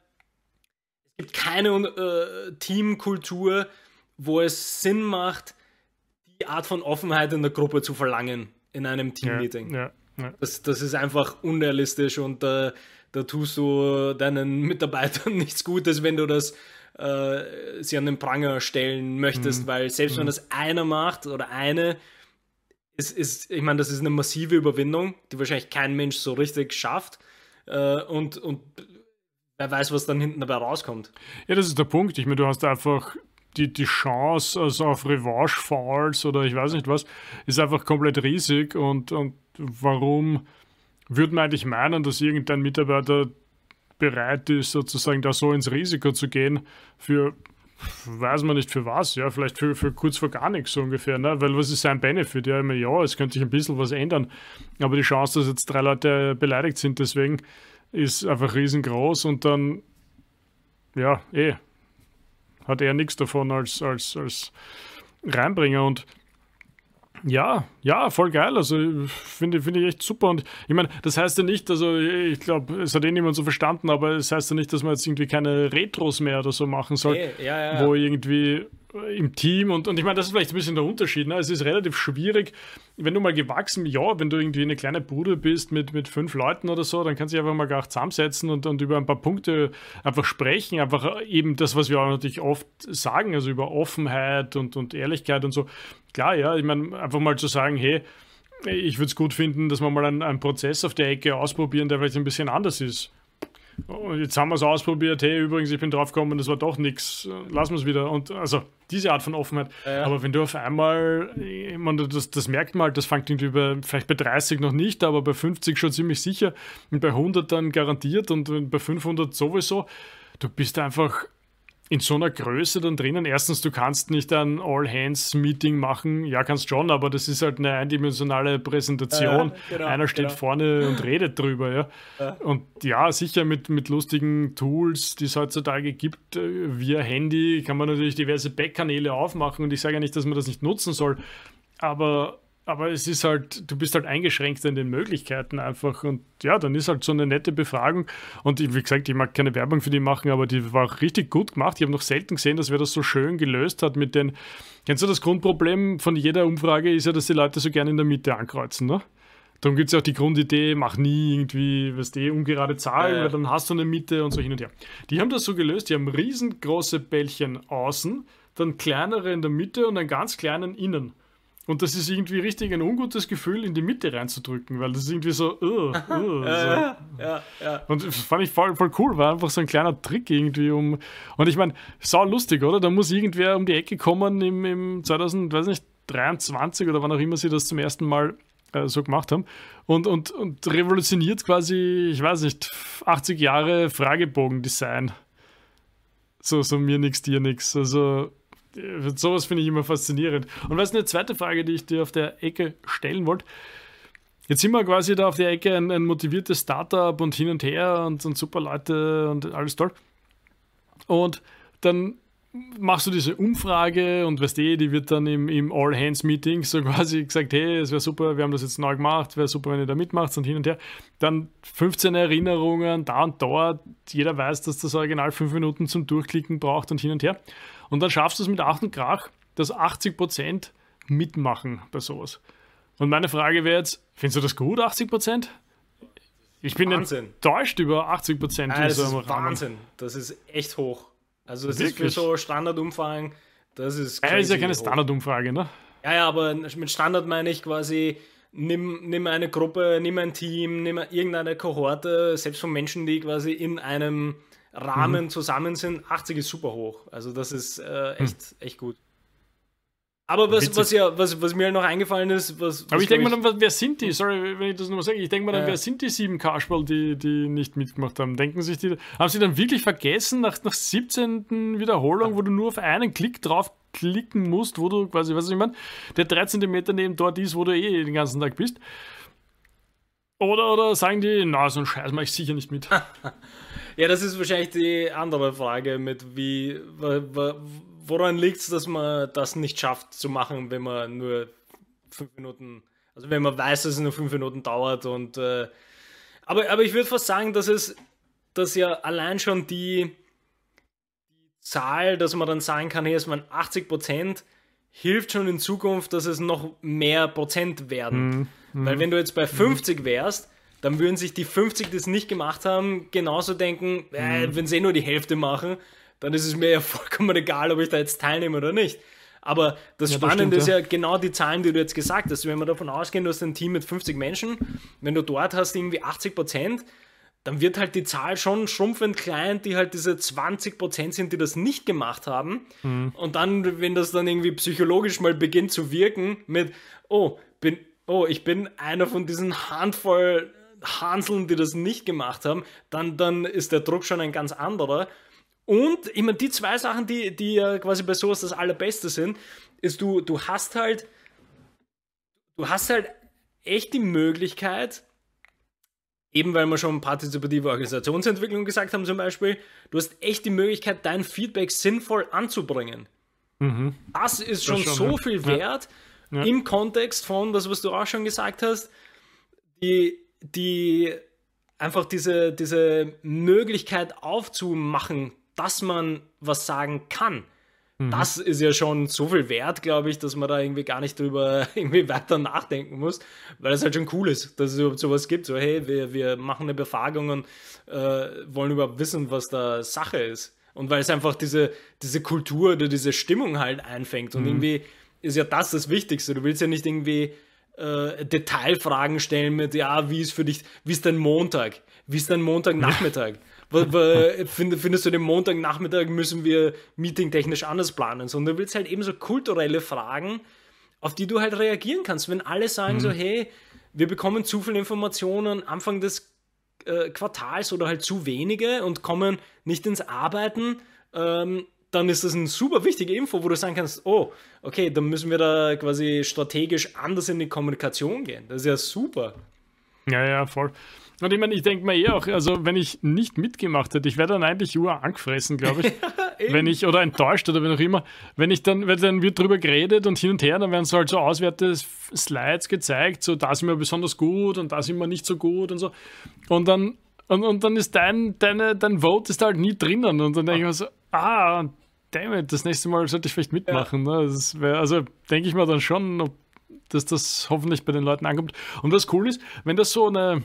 es gibt keine äh, Teamkultur, wo es Sinn macht, die Art von Offenheit in der Gruppe zu verlangen in einem Teammeeting. Ja, ja. Das, das ist einfach unrealistisch und da, da tust du deinen Mitarbeitern nichts Gutes, wenn du das äh, sie an den Pranger stellen möchtest, weil selbst wenn das einer macht oder eine, ist, ist, ich meine, das ist eine massive Überwindung, die wahrscheinlich kein Mensch so richtig schafft. Äh, und, und wer weiß, was dann hinten dabei rauskommt. Ja, das ist der Punkt. Ich meine, du hast einfach die, die Chance also auf Revanche-Falls oder ich weiß nicht was, ist einfach komplett riesig. Und, und warum würde man eigentlich meinen, dass irgendein Mitarbeiter bereit ist, sozusagen da so ins Risiko zu gehen für weiß man nicht für was, ja, vielleicht für, für kurz vor gar nichts so ungefähr, ne? weil was ist sein Benefit? Ja, immer, ja, es könnte sich ein bisschen was ändern, aber die Chance, dass jetzt drei Leute beleidigt sind, deswegen ist einfach riesengroß und dann, ja, eh, hat er nichts davon als, als, als Reinbringer und ja, ja, voll geil. Also finde find ich echt super. Und ich meine, das heißt ja nicht, also ich glaube, es hat eh niemand so verstanden, aber es heißt ja nicht, dass man jetzt irgendwie keine Retros mehr oder so machen soll, hey, ja, ja. wo irgendwie im Team und, und ich meine, das ist vielleicht ein bisschen der Unterschied. Ne? Es ist relativ schwierig, wenn du mal gewachsen, ja, wenn du irgendwie eine kleine Bude bist mit, mit fünf Leuten oder so, dann kannst du dich einfach mal gar zusammensetzen und, und über ein paar Punkte einfach sprechen. Einfach eben das, was wir auch natürlich oft sagen, also über Offenheit und, und Ehrlichkeit und so. Klar, ja, ich meine, einfach mal zu sagen, hey, ich würde es gut finden, dass wir mal einen, einen Prozess auf der Ecke ausprobieren, der vielleicht ein bisschen anders ist. Und jetzt haben wir es ausprobiert, hey, übrigens, ich bin draufgekommen, das war doch nichts, lassen wir es wieder. Und also diese Art von Offenheit. Ja. Aber wenn du auf einmal, ich meine, das, das merkt man halt, das fängt irgendwie bei, vielleicht bei 30 noch nicht, aber bei 50 schon ziemlich sicher und bei 100 dann garantiert und bei 500 sowieso. Du bist einfach in so einer Größe dann drinnen. Erstens, du kannst nicht ein All-Hands-Meeting machen. Ja, kannst schon, aber das ist halt eine eindimensionale Präsentation. Äh, genau, Einer steht genau. vorne und redet drüber. Ja. ja. Und ja, sicher mit, mit lustigen Tools, die es heutzutage gibt, äh, via Handy, kann man natürlich diverse Backkanäle aufmachen. Und ich sage ja nicht, dass man das nicht nutzen soll. Aber aber es ist halt, du bist halt eingeschränkt in den Möglichkeiten einfach. Und ja, dann ist halt so eine nette Befragung. Und wie gesagt, ich mag keine Werbung für die machen, aber die war auch richtig gut gemacht. Ich habe noch selten gesehen, dass wer das so schön gelöst hat mit den. Kennst du das Grundproblem von jeder Umfrage ist ja, dass die Leute so gerne in der Mitte ankreuzen, ne? Darum gibt es ja auch die Grundidee, mach nie irgendwie, was die ungerade Zahlen, ja, weil dann hast du eine Mitte und so hin und her. Die haben das so gelöst, die haben riesengroße Bällchen außen, dann kleinere in der Mitte und einen ganz kleinen innen. Und das ist irgendwie richtig ein ungutes Gefühl, in die Mitte reinzudrücken, weil das ist irgendwie so, uh, uh, so. ja, ja, ja. Und das fand ich voll, voll cool, war einfach so ein kleiner Trick irgendwie um. Und ich meine, sau lustig, oder? Da muss irgendwer um die Ecke kommen im, im 2023 oder wann auch immer sie das zum ersten Mal äh, so gemacht haben und, und, und revolutioniert quasi, ich weiß nicht, 80 Jahre Fragebogen-Design. So, so mir nix, dir nix. Also sowas finde ich immer faszinierend. Und was eine zweite Frage, die ich dir auf der Ecke stellen wollte? Jetzt sind wir quasi da auf der Ecke ein, ein motiviertes Startup und hin und her und, und super Leute und alles toll. Und dann machst du diese Umfrage und weißt eh, die wird dann im, im All-Hands-Meeting so quasi gesagt, hey, es wäre super, wir haben das jetzt neu gemacht, wäre super, wenn ihr da mitmacht und hin und her. Dann 15 Erinnerungen, da und dort, jeder weiß, dass das Original fünf Minuten zum Durchklicken braucht und hin und her. Und dann schaffst du es mit Ach und Krach, dass 80% mitmachen bei sowas. Und meine Frage wäre jetzt, findest du das gut, 80%? Ich bin Wahnsinn. enttäuscht über 80 Prozent. das ist Wahnsinn. Das ist echt hoch. Also das Wirklich? ist für so Standardumfragen, das ist Ja, ist ja keine Standardumfrage, ne? Ja, ja, aber mit Standard meine ich quasi, nimm, nimm eine Gruppe, nimm ein Team, nimm irgendeine Kohorte, selbst von Menschen, die quasi in einem Rahmen mhm. zusammen sind, 80 ist super hoch. Also das ist äh, echt, mhm. echt gut. Aber was, was, ja, was, was mir halt noch eingefallen ist, was. Aber ich denke mal dann, wer sind die? Sorry, wenn ich das nochmal sage. Ich denke mal dann, äh, wer sind die sieben Kasperl, die, die nicht mitgemacht haben? Denken sich die. Haben sie dann wirklich vergessen, nach, nach 17. Wiederholung, wo du nur auf einen Klick drauf klicken musst, wo du quasi, was ich meine, der 3 cm neben dort ist, wo du eh den ganzen Tag bist? Oder, oder sagen die, na, so ein Scheiß mache ich sicher nicht mit. Ja, das ist wahrscheinlich die andere Frage mit wie, woran liegt es, dass man das nicht schafft zu machen, wenn man nur fünf Minuten, also wenn man weiß, dass es nur fünf Minuten dauert und äh, aber, aber ich würde fast sagen, dass es, dass ja allein schon die, Zahl, dass man dann sagen kann, hier ist man 80 Prozent, hilft schon in Zukunft, dass es noch mehr Prozent werden. Mhm. Weil wenn du jetzt bei 50 wärst, dann würden sich die 50, die es nicht gemacht haben, genauso denken, äh, mhm. wenn sie eh nur die Hälfte machen, dann ist es mir ja vollkommen egal, ob ich da jetzt teilnehme oder nicht. Aber das ja, Spannende das stimmt, ist ja genau die Zahlen, die du jetzt gesagt hast. Wenn wir davon ausgehen, du hast ein Team mit 50 Menschen, wenn du dort hast irgendwie 80 Prozent, dann wird halt die Zahl schon schrumpfend klein, die halt diese 20 Prozent sind, die das nicht gemacht haben. Mhm. Und dann, wenn das dann irgendwie psychologisch mal beginnt zu wirken mit, oh, bin, oh, ich bin einer von diesen Handvoll Hanseln, die das nicht gemacht haben, dann, dann ist der Druck schon ein ganz anderer. Und ich meine, die zwei Sachen, die, die ja quasi bei sowas das Allerbeste sind, ist du, du hast halt, du hast halt echt die Möglichkeit, eben weil wir schon partizipative Organisationsentwicklung gesagt haben zum Beispiel, du hast echt die Möglichkeit, dein Feedback sinnvoll anzubringen. Mhm. Das ist schon, das schon so viel wert ja. Ja. im Kontext von das, was du auch schon gesagt hast, die, die einfach diese, diese Möglichkeit aufzumachen, dass man was sagen kann. Mhm. Das ist ja schon so viel wert, glaube ich, dass man da irgendwie gar nicht drüber irgendwie weiter nachdenken muss, weil es halt schon cool ist, dass es überhaupt sowas gibt. So, hey, wir, wir machen eine Befragung und äh, wollen überhaupt wissen, was da Sache ist. Und weil es einfach diese, diese Kultur oder diese Stimmung halt einfängt. Und mhm. irgendwie ist ja das das Wichtigste. Du willst ja nicht irgendwie äh, Detailfragen stellen mit, ja, wie ist für dich, wie ist dein Montag? Wie ist dein Montagnachmittag? findest du den Montagnachmittag müssen wir meetingtechnisch anders planen, sondern du willst halt eben so kulturelle Fragen, auf die du halt reagieren kannst. Wenn alle sagen mhm. so, hey, wir bekommen zu viele Informationen Anfang des äh, Quartals oder halt zu wenige und kommen nicht ins Arbeiten, ähm, dann ist das eine super wichtige Info, wo du sagen kannst, oh, okay, dann müssen wir da quasi strategisch anders in die Kommunikation gehen. Das ist ja super. Ja, ja, voll. Und ich meine, ich denke mir eh auch, also wenn ich nicht mitgemacht hätte, ich wäre dann eigentlich Uhr angefressen, glaube ich. wenn ich, oder enttäuscht oder wie auch immer. Wenn ich dann, wenn dann wird drüber geredet und hin und her, dann werden so halt so auswerte Slides gezeigt, so da sind wir besonders gut und da sind wir nicht so gut und so. Und dann, und, und dann ist dein, deine, dein Vote ist halt nie drinnen. Und dann denke ich mir so, ah, damn it, das nächste Mal sollte ich vielleicht mitmachen. Ja. Ne? Wär, also denke ich mir dann schon, dass das hoffentlich bei den Leuten ankommt. Und was cool ist, wenn das so eine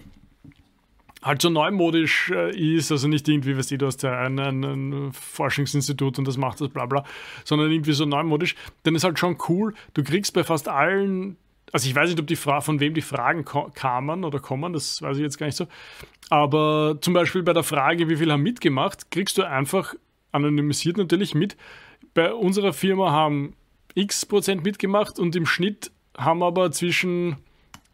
halt so neumodisch äh, ist, also nicht irgendwie, weißt du, du hast ja ein, ein, ein, Forschungsinstitut und das macht das bla bla, sondern irgendwie so neumodisch, dann ist halt schon cool, du kriegst bei fast allen, also ich weiß nicht, ob die Fra von wem die Fragen kamen oder kommen, das weiß ich jetzt gar nicht so, aber zum Beispiel bei der Frage, wie viele haben mitgemacht, kriegst du einfach anonymisiert natürlich mit, bei unserer Firma haben x Prozent mitgemacht und im Schnitt haben aber zwischen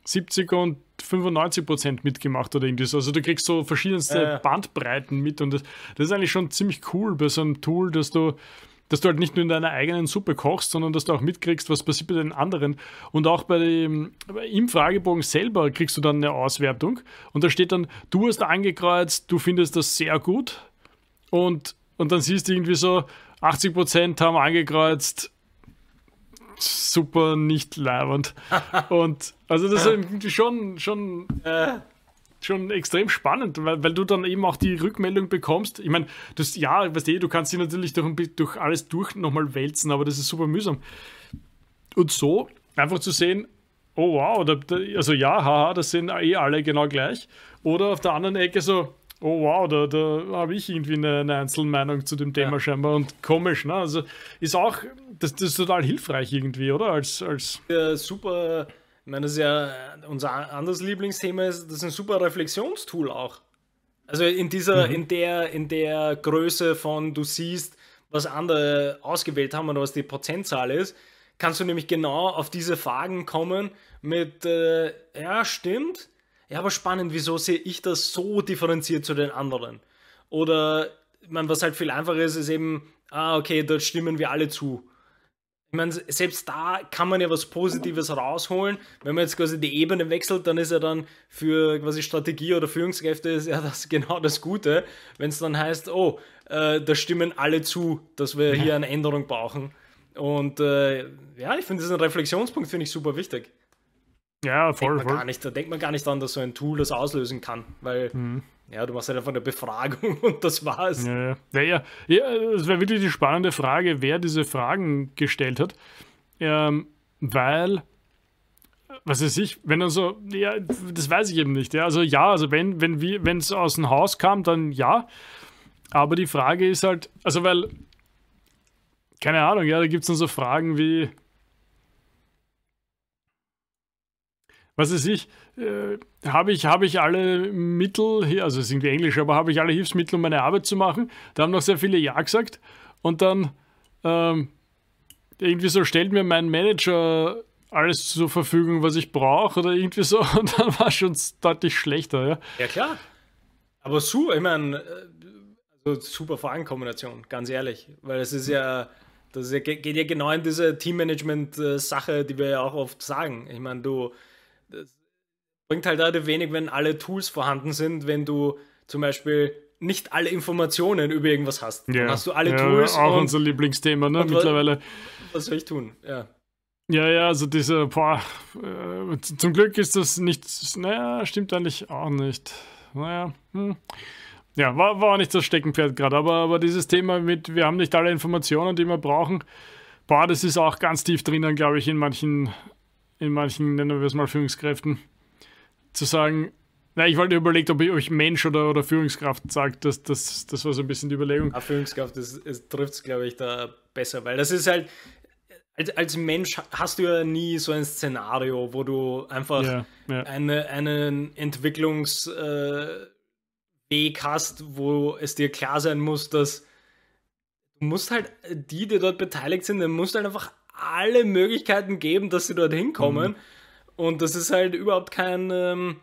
70 und 95 Prozent mitgemacht oder irgendwie so. Also du kriegst so verschiedenste äh. Bandbreiten mit und das, das, ist eigentlich schon ziemlich cool bei so einem Tool, dass du, dass du halt nicht nur in deiner eigenen Suppe kochst, sondern dass du auch mitkriegst, was passiert bei den anderen. Und auch bei dem, im Fragebogen selber kriegst du dann eine Auswertung und da steht dann, du hast angekreuzt, du findest das sehr gut und, und dann siehst du irgendwie so, 80 Prozent haben angekreuzt, super nicht leibend. und also das ist schon, schon, äh, schon extrem spannend, weil, weil du dann eben auch die Rückmeldung bekommst. Ich meine, das ja, weißt du, du kannst sie natürlich durch, durch alles durch nochmal wälzen, aber das ist super mühsam. Und so einfach zu sehen, oh wow, da, da, also ja, haha, das sind eh alle genau gleich. Oder auf der anderen Ecke so, oh wow, da, da habe ich irgendwie eine, eine Einzelmeinung zu dem Thema ja. scheinbar und komisch, ne? Also ist auch, das, das ist total hilfreich irgendwie, oder? Als, als ja, super, ich meine, das ist ja unser anderes Lieblingsthema, ist, das ist ein super Reflexionstool auch. Also in dieser, mhm. in der, in der Größe von du siehst, was andere ausgewählt haben oder was die Prozentzahl ist, kannst du nämlich genau auf diese Fragen kommen mit, äh, ja, stimmt, ja, aber spannend, wieso sehe ich das so differenziert zu den anderen? Oder, meine, was halt viel einfacher ist, ist eben, ah, okay, dort stimmen wir alle zu. Ich meine, selbst da kann man ja was Positives rausholen. Wenn man jetzt quasi die Ebene wechselt, dann ist ja dann für quasi Strategie oder Führungskräfte ist ja das genau das Gute. Wenn es dann heißt, oh, äh, da stimmen alle zu, dass wir hier eine Änderung brauchen. Und äh, ja, ich finde, ein Reflexionspunkt, finde ich super wichtig. Ja, voll. Denkt voll. Gar nicht, da denkt man gar nicht dran, dass so ein Tool das auslösen kann, weil mhm. ja, du machst halt einfach eine Befragung und das war's. Ja, ja. ja, ja es wäre wirklich die spannende Frage, wer diese Fragen gestellt hat. Ähm, weil, was weiß ich, wenn dann so, ja, das weiß ich eben nicht. Ja. Also ja, also wenn, wenn wir, wenn es aus dem Haus kam, dann ja. Aber die Frage ist halt, also weil, keine Ahnung, ja, da gibt es dann so Fragen wie, was weiß ich, äh, habe ich, hab ich alle Mittel, also es ist irgendwie Englisch, aber habe ich alle Hilfsmittel, um meine Arbeit zu machen? Da haben noch sehr viele Ja gesagt. Und dann ähm, irgendwie so stellt mir mein Manager alles zur Verfügung, was ich brauche oder irgendwie so. Und dann war es schon deutlich schlechter, ja. Ja, klar. Aber so, ich meine, äh, Also super Fragenkombination, ganz ehrlich. Weil es ist ja, das ist ja, geht ja genau in diese Teammanagement-Sache, die wir ja auch oft sagen. Ich meine, du, das bringt halt relativ wenig, wenn alle Tools vorhanden sind, wenn du zum Beispiel nicht alle Informationen über irgendwas hast. Ja. Dann hast du alle ja, Tools. Auch und, unser Lieblingsthema, ne, mittlerweile. was soll ich tun? Ja. Ja, ja, also diese, boah, äh, zum Glück ist das nicht, naja, stimmt eigentlich auch nicht. Naja, hm. Ja, war, war auch nicht das Steckenpferd gerade, aber, aber dieses Thema mit, wir haben nicht alle Informationen, die wir brauchen, boah, das ist auch ganz tief drinnen, glaube ich, in manchen, in manchen, nennen wir es mal Führungskräften, zu sagen, na, ich wollte überlegt, ob ich euch Mensch oder, oder Führungskraft sagt, das, das, das war so ein bisschen die Überlegung. Aber Führungskraft trifft es, glaube ich, da besser, weil das ist halt, als, als Mensch hast du ja nie so ein Szenario, wo du einfach Ja, ja. eine, einen Entwicklungsweg äh, hast, wo es dir klar sein muss, dass du musst halt die, die dort beteiligt sind, dann musst du halt einfach alle Möglichkeiten geben, dass sie dort hinkommen. Und das ist halt überhaupt kein, ähm,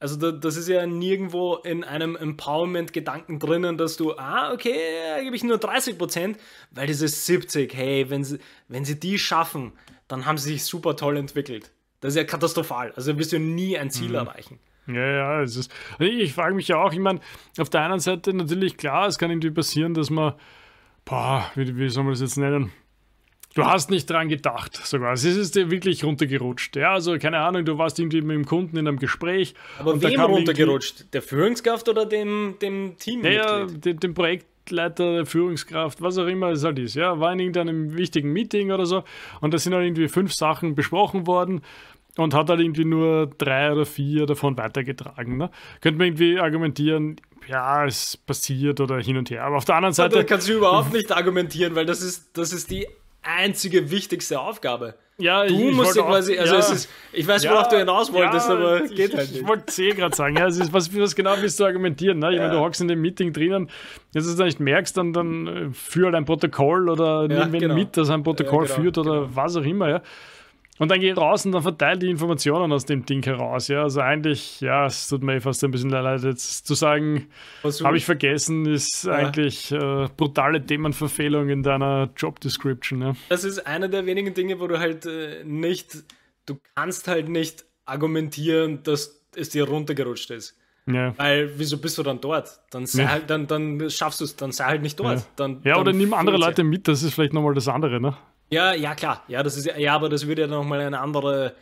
also da, das ist ja nirgendwo in einem Empowerment-Gedanken drinnen, dass du, ah, okay, da gebe ich nur 30%, weil diese 70, hey, wenn sie, wenn sie die schaffen, dann haben sie sich super toll entwickelt. Das ist ja katastrophal. Also wirst du nie ein Ziel erreichen. Ja, ja, es ist. Ich frage mich ja auch, ich meine, auf der einen Seite natürlich klar, es kann irgendwie passieren, dass man, boah, wie, wie soll man das jetzt nennen? Du hast nicht dran gedacht, sogar. Es ist dir wirklich runtergerutscht. Ja, also keine Ahnung, du warst irgendwie mit dem Kunden in einem Gespräch. Aber und da wem runtergerutscht? Der Führungskraft oder dem, dem Teammitglied? Ja, den, den Projektleiter, der Führungskraft, was auch immer es halt ist. Ja, war in irgendeinem wichtigen Meeting oder so. Und da sind halt irgendwie fünf Sachen besprochen worden und hat halt irgendwie nur drei oder vier davon weitergetragen. Ne? Könnte man irgendwie argumentieren, ja, es passiert oder hin und her. Aber auf der anderen Da Seite, kannst du überhaupt nicht argumentieren, weil das ist, das ist die einzige wichtigste Aufgabe. ja, Du ich musst ja quasi, also ja, es ist, ich weiß, worauf du hinaus wolltest, ja, aber ich, geht halt Ich nicht. wollte es eh gerade sagen, ja, es ist, was, was genau willst du argumentieren? Ne? Ich meine, Ja. du hockst in dem Meeting drinnen, jetzt du es nicht merkst, dann, dann äh, führ halt ein Protokoll oder Ja, nimm wen genau. mit, das ein Protokoll Ja, genau, führt oder genau. was auch immer, ja. Und dann geh raus und dann verteil die Informationen aus dem Ding heraus, ja. Also eigentlich, ja, es tut mir eh fast ein bisschen leid, jetzt zu sagen, habe ich vergessen, ist eigentlich äh, brutale Themenverfehlung in deiner Job Description, ja. Das ist einer der wenigen Dinge, wo du halt äh, nicht, du kannst halt nicht argumentieren, dass es dir runtergerutscht ist. Ja. Weil, wieso bist du dann dort? Dann sei Ja. halt, dann, dann schaffst du es, dann sei halt nicht dort. Ja. Dann, Ja, oder dann nimm andere ja. Leute mit, das ist vielleicht nochmal das andere, ne? Ja, ja, klar. Ja, das ist ja, ja, aber das würde ja nochmal eine andere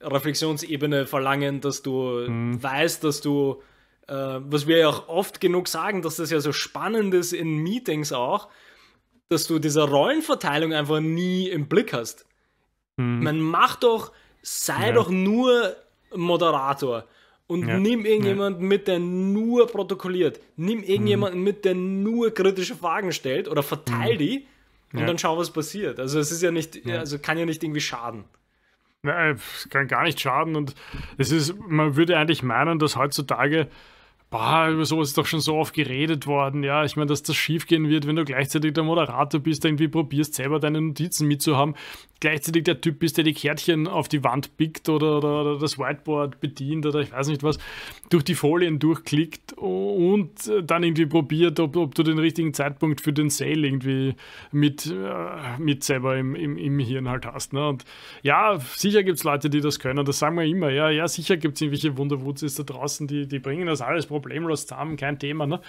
Reflexionsebene verlangen, dass du Mhm. weißt, dass du, äh, was wir ja auch oft genug sagen, dass das ja so spannend ist in Meetings auch, dass du diese Rollenverteilung einfach nie im Blick hast. Man macht doch, sei Mhm. Ja. doch nur Moderator. Und Ja. nimm irgendjemanden mit, der nur protokolliert. Nimm irgendjemanden mit, der nur kritische Fragen stellt oder verteil die und. Ja. dann schau, was passiert. Also es ist ja nicht, also kann ja nicht irgendwie schaden. Ja, es kann gar nicht schaden und es ist, man würde eigentlich meinen, dass heutzutage, boah, über sowas ist doch schon so oft geredet worden, ja, ich meine, dass das schief gehen wird, wenn du gleichzeitig der Moderator bist, irgendwie probierst, selber deine Notizen mitzuhaben, gleichzeitig der Typ bist, der die Kärtchen auf die Wand pickt oder, oder, oder das Whiteboard bedient oder ich weiß nicht was, durch die Folien durchklickt und dann irgendwie probiert, ob, ob du den richtigen Zeitpunkt für den Sale irgendwie mit, äh, mit selber im, im, im Hirn halt hast. Ne? Und ja, sicher gibt es Leute, die das können, das sagen wir immer. Ja, ja sicher gibt es irgendwelche Wunderwutzes da draußen, die, die bringen das alles problemlos zusammen, kein Thema. Ne?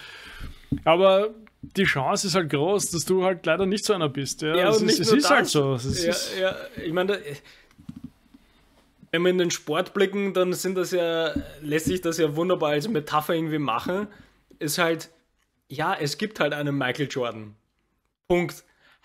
Aber die Chance ist halt groß, dass du halt leider nicht so einer bist. Ja, Ja, es ist, nicht es ist halt so. Ja, ja, ich meine, wenn wir in den Sport blicken, dann sind das ja, lässt sich das ja wunderbar als Metapher irgendwie machen. Ist halt, ja, es gibt halt einen Michael Jordan. Punkt.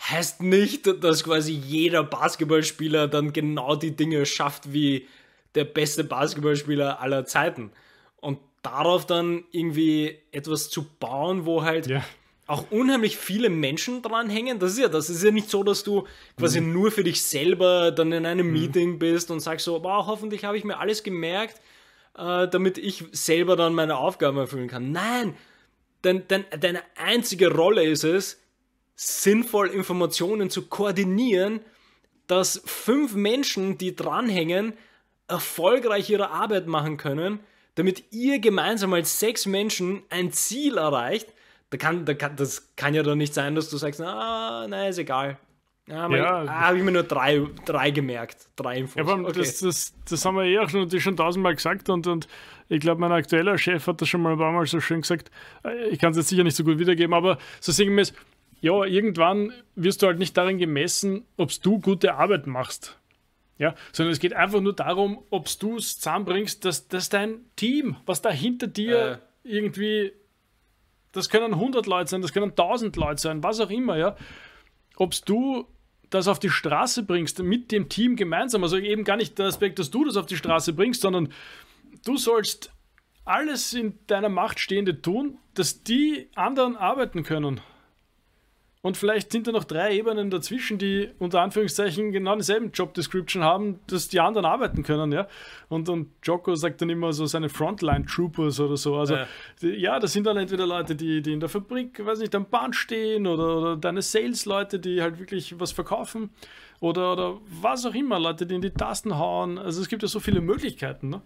Heißt nicht, dass quasi jeder Basketballspieler dann genau die Dinge schafft wie der beste Basketballspieler aller Zeiten. Und darauf dann irgendwie etwas zu bauen, wo halt ja. auch unheimlich viele Menschen dranhängen. Das ist ja das. Es ist ja nicht so, dass du quasi Mhm. nur für dich selber dann in einem Meeting bist und sagst so, wow, hoffentlich habe ich mir alles gemerkt, äh, damit ich selber dann meine Aufgaben erfüllen kann. Nein, denn, denn deine einzige Rolle ist es, sinnvoll Informationen zu koordinieren, dass fünf Menschen, die dranhängen, erfolgreich ihre Arbeit machen können, damit ihr gemeinsam als sechs Menschen ein Ziel erreicht, da kann, da kann, das kann ja doch nicht sein, dass du sagst, ah, nein, ist egal. Ja, ja ah, habe ich mir nur drei, drei gemerkt. Drei Infos. Ja, okay. das, das, das haben wir eh auch schon, schon tausendmal gesagt und, und ich glaube, mein aktueller Chef hat das schon mal ein paar Mal so schön gesagt. Ich kann es jetzt sicher nicht so gut wiedergeben, aber so sinngemäß, ja, irgendwann wirst du halt nicht darin gemessen, ob du gute Arbeit machst. Ja, sondern es geht einfach nur darum, ob du es zusammenbringst, dass, dass dein Team, was da hinter dir äh. irgendwie, das können 100 Leute sein, das können 1000 Leute sein, was auch immer, ja, ob du das auf die Straße bringst, mit dem Team gemeinsam. Also eben gar nicht der Aspekt, dass du das auf die Straße bringst, sondern du sollst alles in deiner Macht Stehende tun, dass die anderen arbeiten können. Und vielleicht sind da noch drei Ebenen dazwischen, die unter Anführungszeichen genau denselben Job Description haben, dass die anderen arbeiten können, ja. Und, und Joko sagt dann immer so seine Frontline Troopers oder so. Also ja, die, ja das sind dann entweder Leute, die, die in der Fabrik, weiß nicht, am Bahn stehen oder, oder deine Sales-Leute, die halt wirklich was verkaufen oder, oder was auch immer, Leute, die in die Tasten hauen. Also es gibt ja so viele Möglichkeiten, ne?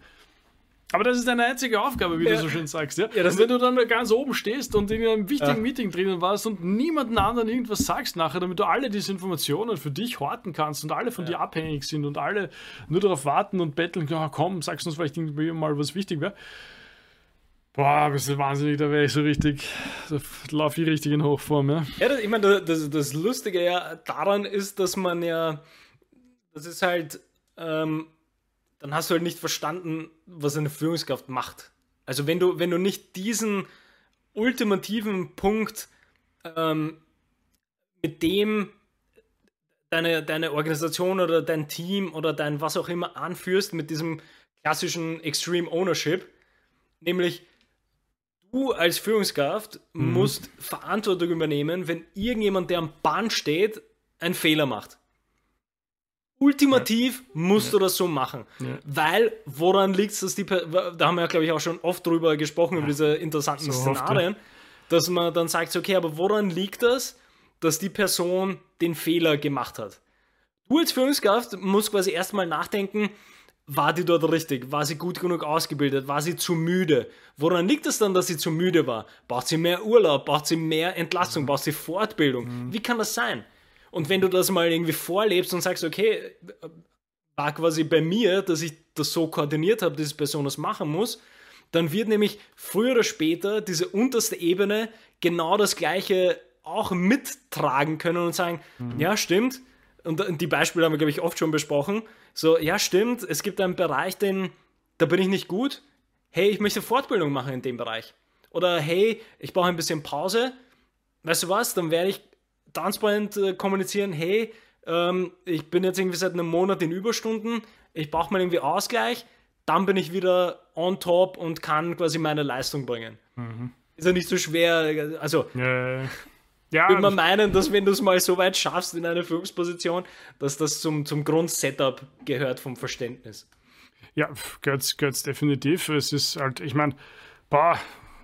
Aber das ist deine einzige Aufgabe, wie ja. du so schön sagst. Ja? ja und wenn du dann ganz oben stehst und in einem wichtigen ja. Meeting drinnen warst und niemanden anderen irgendwas sagst nachher, damit du alle diese Informationen für dich horten kannst und alle von dir abhängig sind und alle nur darauf warten und betteln, ja, komm, sagst uns vielleicht irgendwie mal was wichtig wäre. Boah, bist du wahnsinnig, da wäre ich so richtig, da laufe ich richtig in Hochform, ja. Ja, das, ich meine, das, das Lustige ja daran ist, dass man ja, das ist halt, ähm, dann hast du halt nicht verstanden, was eine Führungskraft macht. Also wenn du, wenn du nicht diesen ultimativen Punkt ähm, mit dem deine, deine Organisation oder dein Team oder dein was auch immer anführst, mit diesem klassischen Extreme Ownership, nämlich du als Führungskraft mhm. musst Verantwortung übernehmen, wenn irgendjemand, der am Band steht, einen Fehler macht. Ultimativ ja. musst ja. du das so machen. Ja. Weil, woran liegt es, dass die, da haben wir ja, glaube ich, auch schon oft drüber gesprochen, über diese interessanten so Szenarien, oft, dass man dann sagt, okay, aber woran liegt das, dass die Person den Fehler gemacht hat? Du als Führungskraft musst quasi erstmal nachdenken, war die dort richtig? War sie gut genug ausgebildet? War sie zu müde? Woran liegt es dann, dass sie zu müde war? Braucht sie mehr Urlaub? Braucht sie mehr Entlassung? Braucht sie Fortbildung? Mhm. Wie kann das sein? Und wenn du das mal irgendwie vorlebst und sagst, okay, war quasi bei mir, dass ich das so koordiniert habe, dass die Person das machen muss, dann wird nämlich früher oder später diese unterste Ebene genau das Gleiche auch mittragen können und sagen, mhm. ja, stimmt. Und die Beispiele haben wir, glaube ich, oft schon besprochen. So, ja, stimmt, es gibt einen Bereich, den, da bin ich nicht gut. Hey, ich möchte Fortbildung machen in dem Bereich. Oder hey, ich brauche ein bisschen Pause. Weißt du was, dann werde ich transparent äh, kommunizieren, hey, ähm, ich bin jetzt irgendwie seit einem Monat in Überstunden, ich brauche mal irgendwie Ausgleich, dann bin ich wieder on top und kann quasi meine Leistung bringen. Mhm. Ist ja nicht so schwer, also ja, ja. würde man meinen, dass wenn du es mal so weit schaffst in einer Führungsposition, dass das zum, zum Grundsetup gehört vom Verständnis. Ja, gehört es definitiv. Es ist halt, ich meine,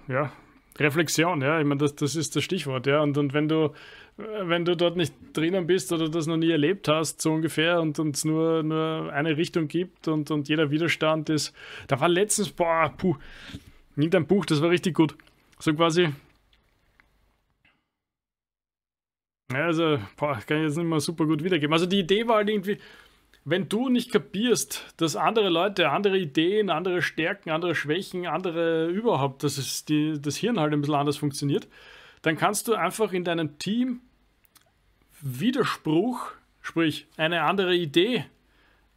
ja, Reflexion, ja, ich meine, das, das ist das Stichwort, ja. Und, und wenn du wenn du dort nicht drinnen bist oder das noch nie erlebt hast, so ungefähr, und es nur, nur eine Richtung gibt und, und jeder Widerstand ist. Da war letztens, boah, puh, irgendein Buch, das war richtig gut. So quasi. Also, boah, kann ich jetzt nicht mal super gut wiedergeben. Also die Idee war halt irgendwie, wenn du nicht kapierst, dass andere Leute andere Ideen, andere Stärken, andere Schwächen, andere überhaupt, dass es die, das Hirn halt ein bisschen anders funktioniert, dann kannst du einfach in deinem Team Widerspruch, sprich eine andere Idee,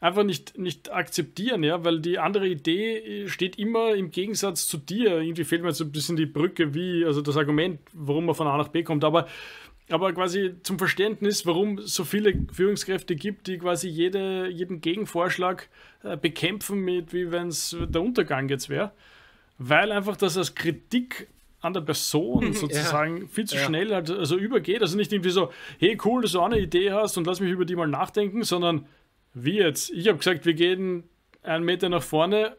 einfach nicht, nicht akzeptieren, ja, weil die andere Idee steht immer im Gegensatz zu dir. Irgendwie fehlt mir jetzt so ein bisschen die Brücke, wie, also das Argument, warum man von A nach B kommt, aber, aber quasi zum Verständnis, warum es so viele Führungskräfte gibt, die quasi jede, jeden Gegenvorschlag äh, bekämpfen, mit, wie wenn es der Untergang jetzt wäre. Weil einfach das als Kritik an der Person sozusagen ja. viel zu ja. schnell halt, also übergeht. Also nicht irgendwie so, hey cool, dass du auch eine Idee hast und lass mich über die mal nachdenken, sondern wie jetzt? Ich habe gesagt, wir gehen einen Meter nach vorne,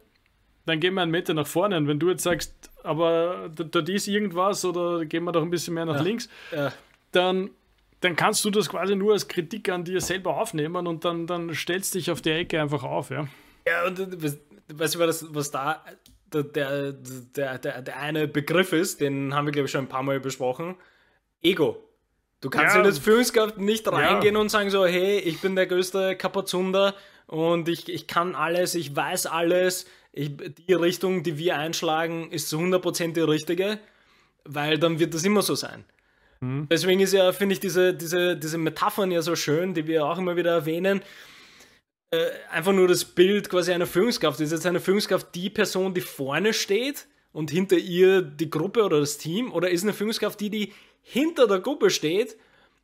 dann gehen wir einen Meter nach vorne. Und wenn du jetzt sagst, aber da, da ist irgendwas oder gehen wir doch ein bisschen mehr nach ja. links, dann dann kannst du das quasi nur als Kritik an dir selber aufnehmen und dann, dann stellst dich auf die Ecke einfach auf, ja. Ja, und weißt du, was, was da der, der, der, der, eine Begriff ist, den haben wir, glaube ich, schon ein paar Mal besprochen. Ego. Du kannst ja. in das Führungskraft nicht reingehen ja. und sagen so, hey, ich bin der größte Kapazunder und ich, ich kann alles, ich weiß alles. Ich, die Richtung, die wir einschlagen, ist zu 100% die richtige, weil dann wird das immer so sein. Mhm. Deswegen ist ja, finde ich, diese, diese, diese Metaphern ja so schön, die wir auch immer wieder erwähnen. Äh, einfach nur das Bild quasi einer Führungskraft. Ist jetzt eine Führungskraft die Person, die vorne steht und hinter ihr die Gruppe oder das Team? Oder ist eine Führungskraft die, die hinter der Gruppe steht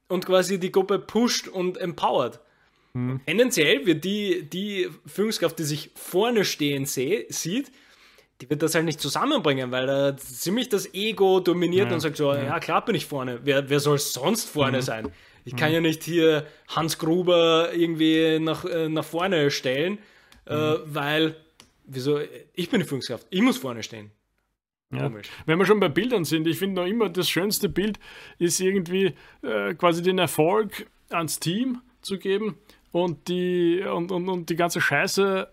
und quasi die Gruppe pusht und empowert? Hm. Tendenziell wird die, die Führungskraft, die sich vorne stehen seh, sieht, die wird das halt nicht zusammenbringen, weil er ziemlich das Ego dominiert ja, und sagt so, ja. ja. klar bin ich vorne. Wer, wer soll sonst vorne mhm. sein? Ich kann mhm. ja nicht hier Hans Gruber irgendwie nach, äh, nach vorne stellen, äh, mhm. äh, weil, wieso, ich bin die Führungskraft, ich muss vorne stehen. Ja. Wenn wir schon bei Bildern sind, ich finde noch immer das schönste Bild ist irgendwie äh, quasi den Erfolg ans Team zu geben und die, und, und, und die ganze Scheiße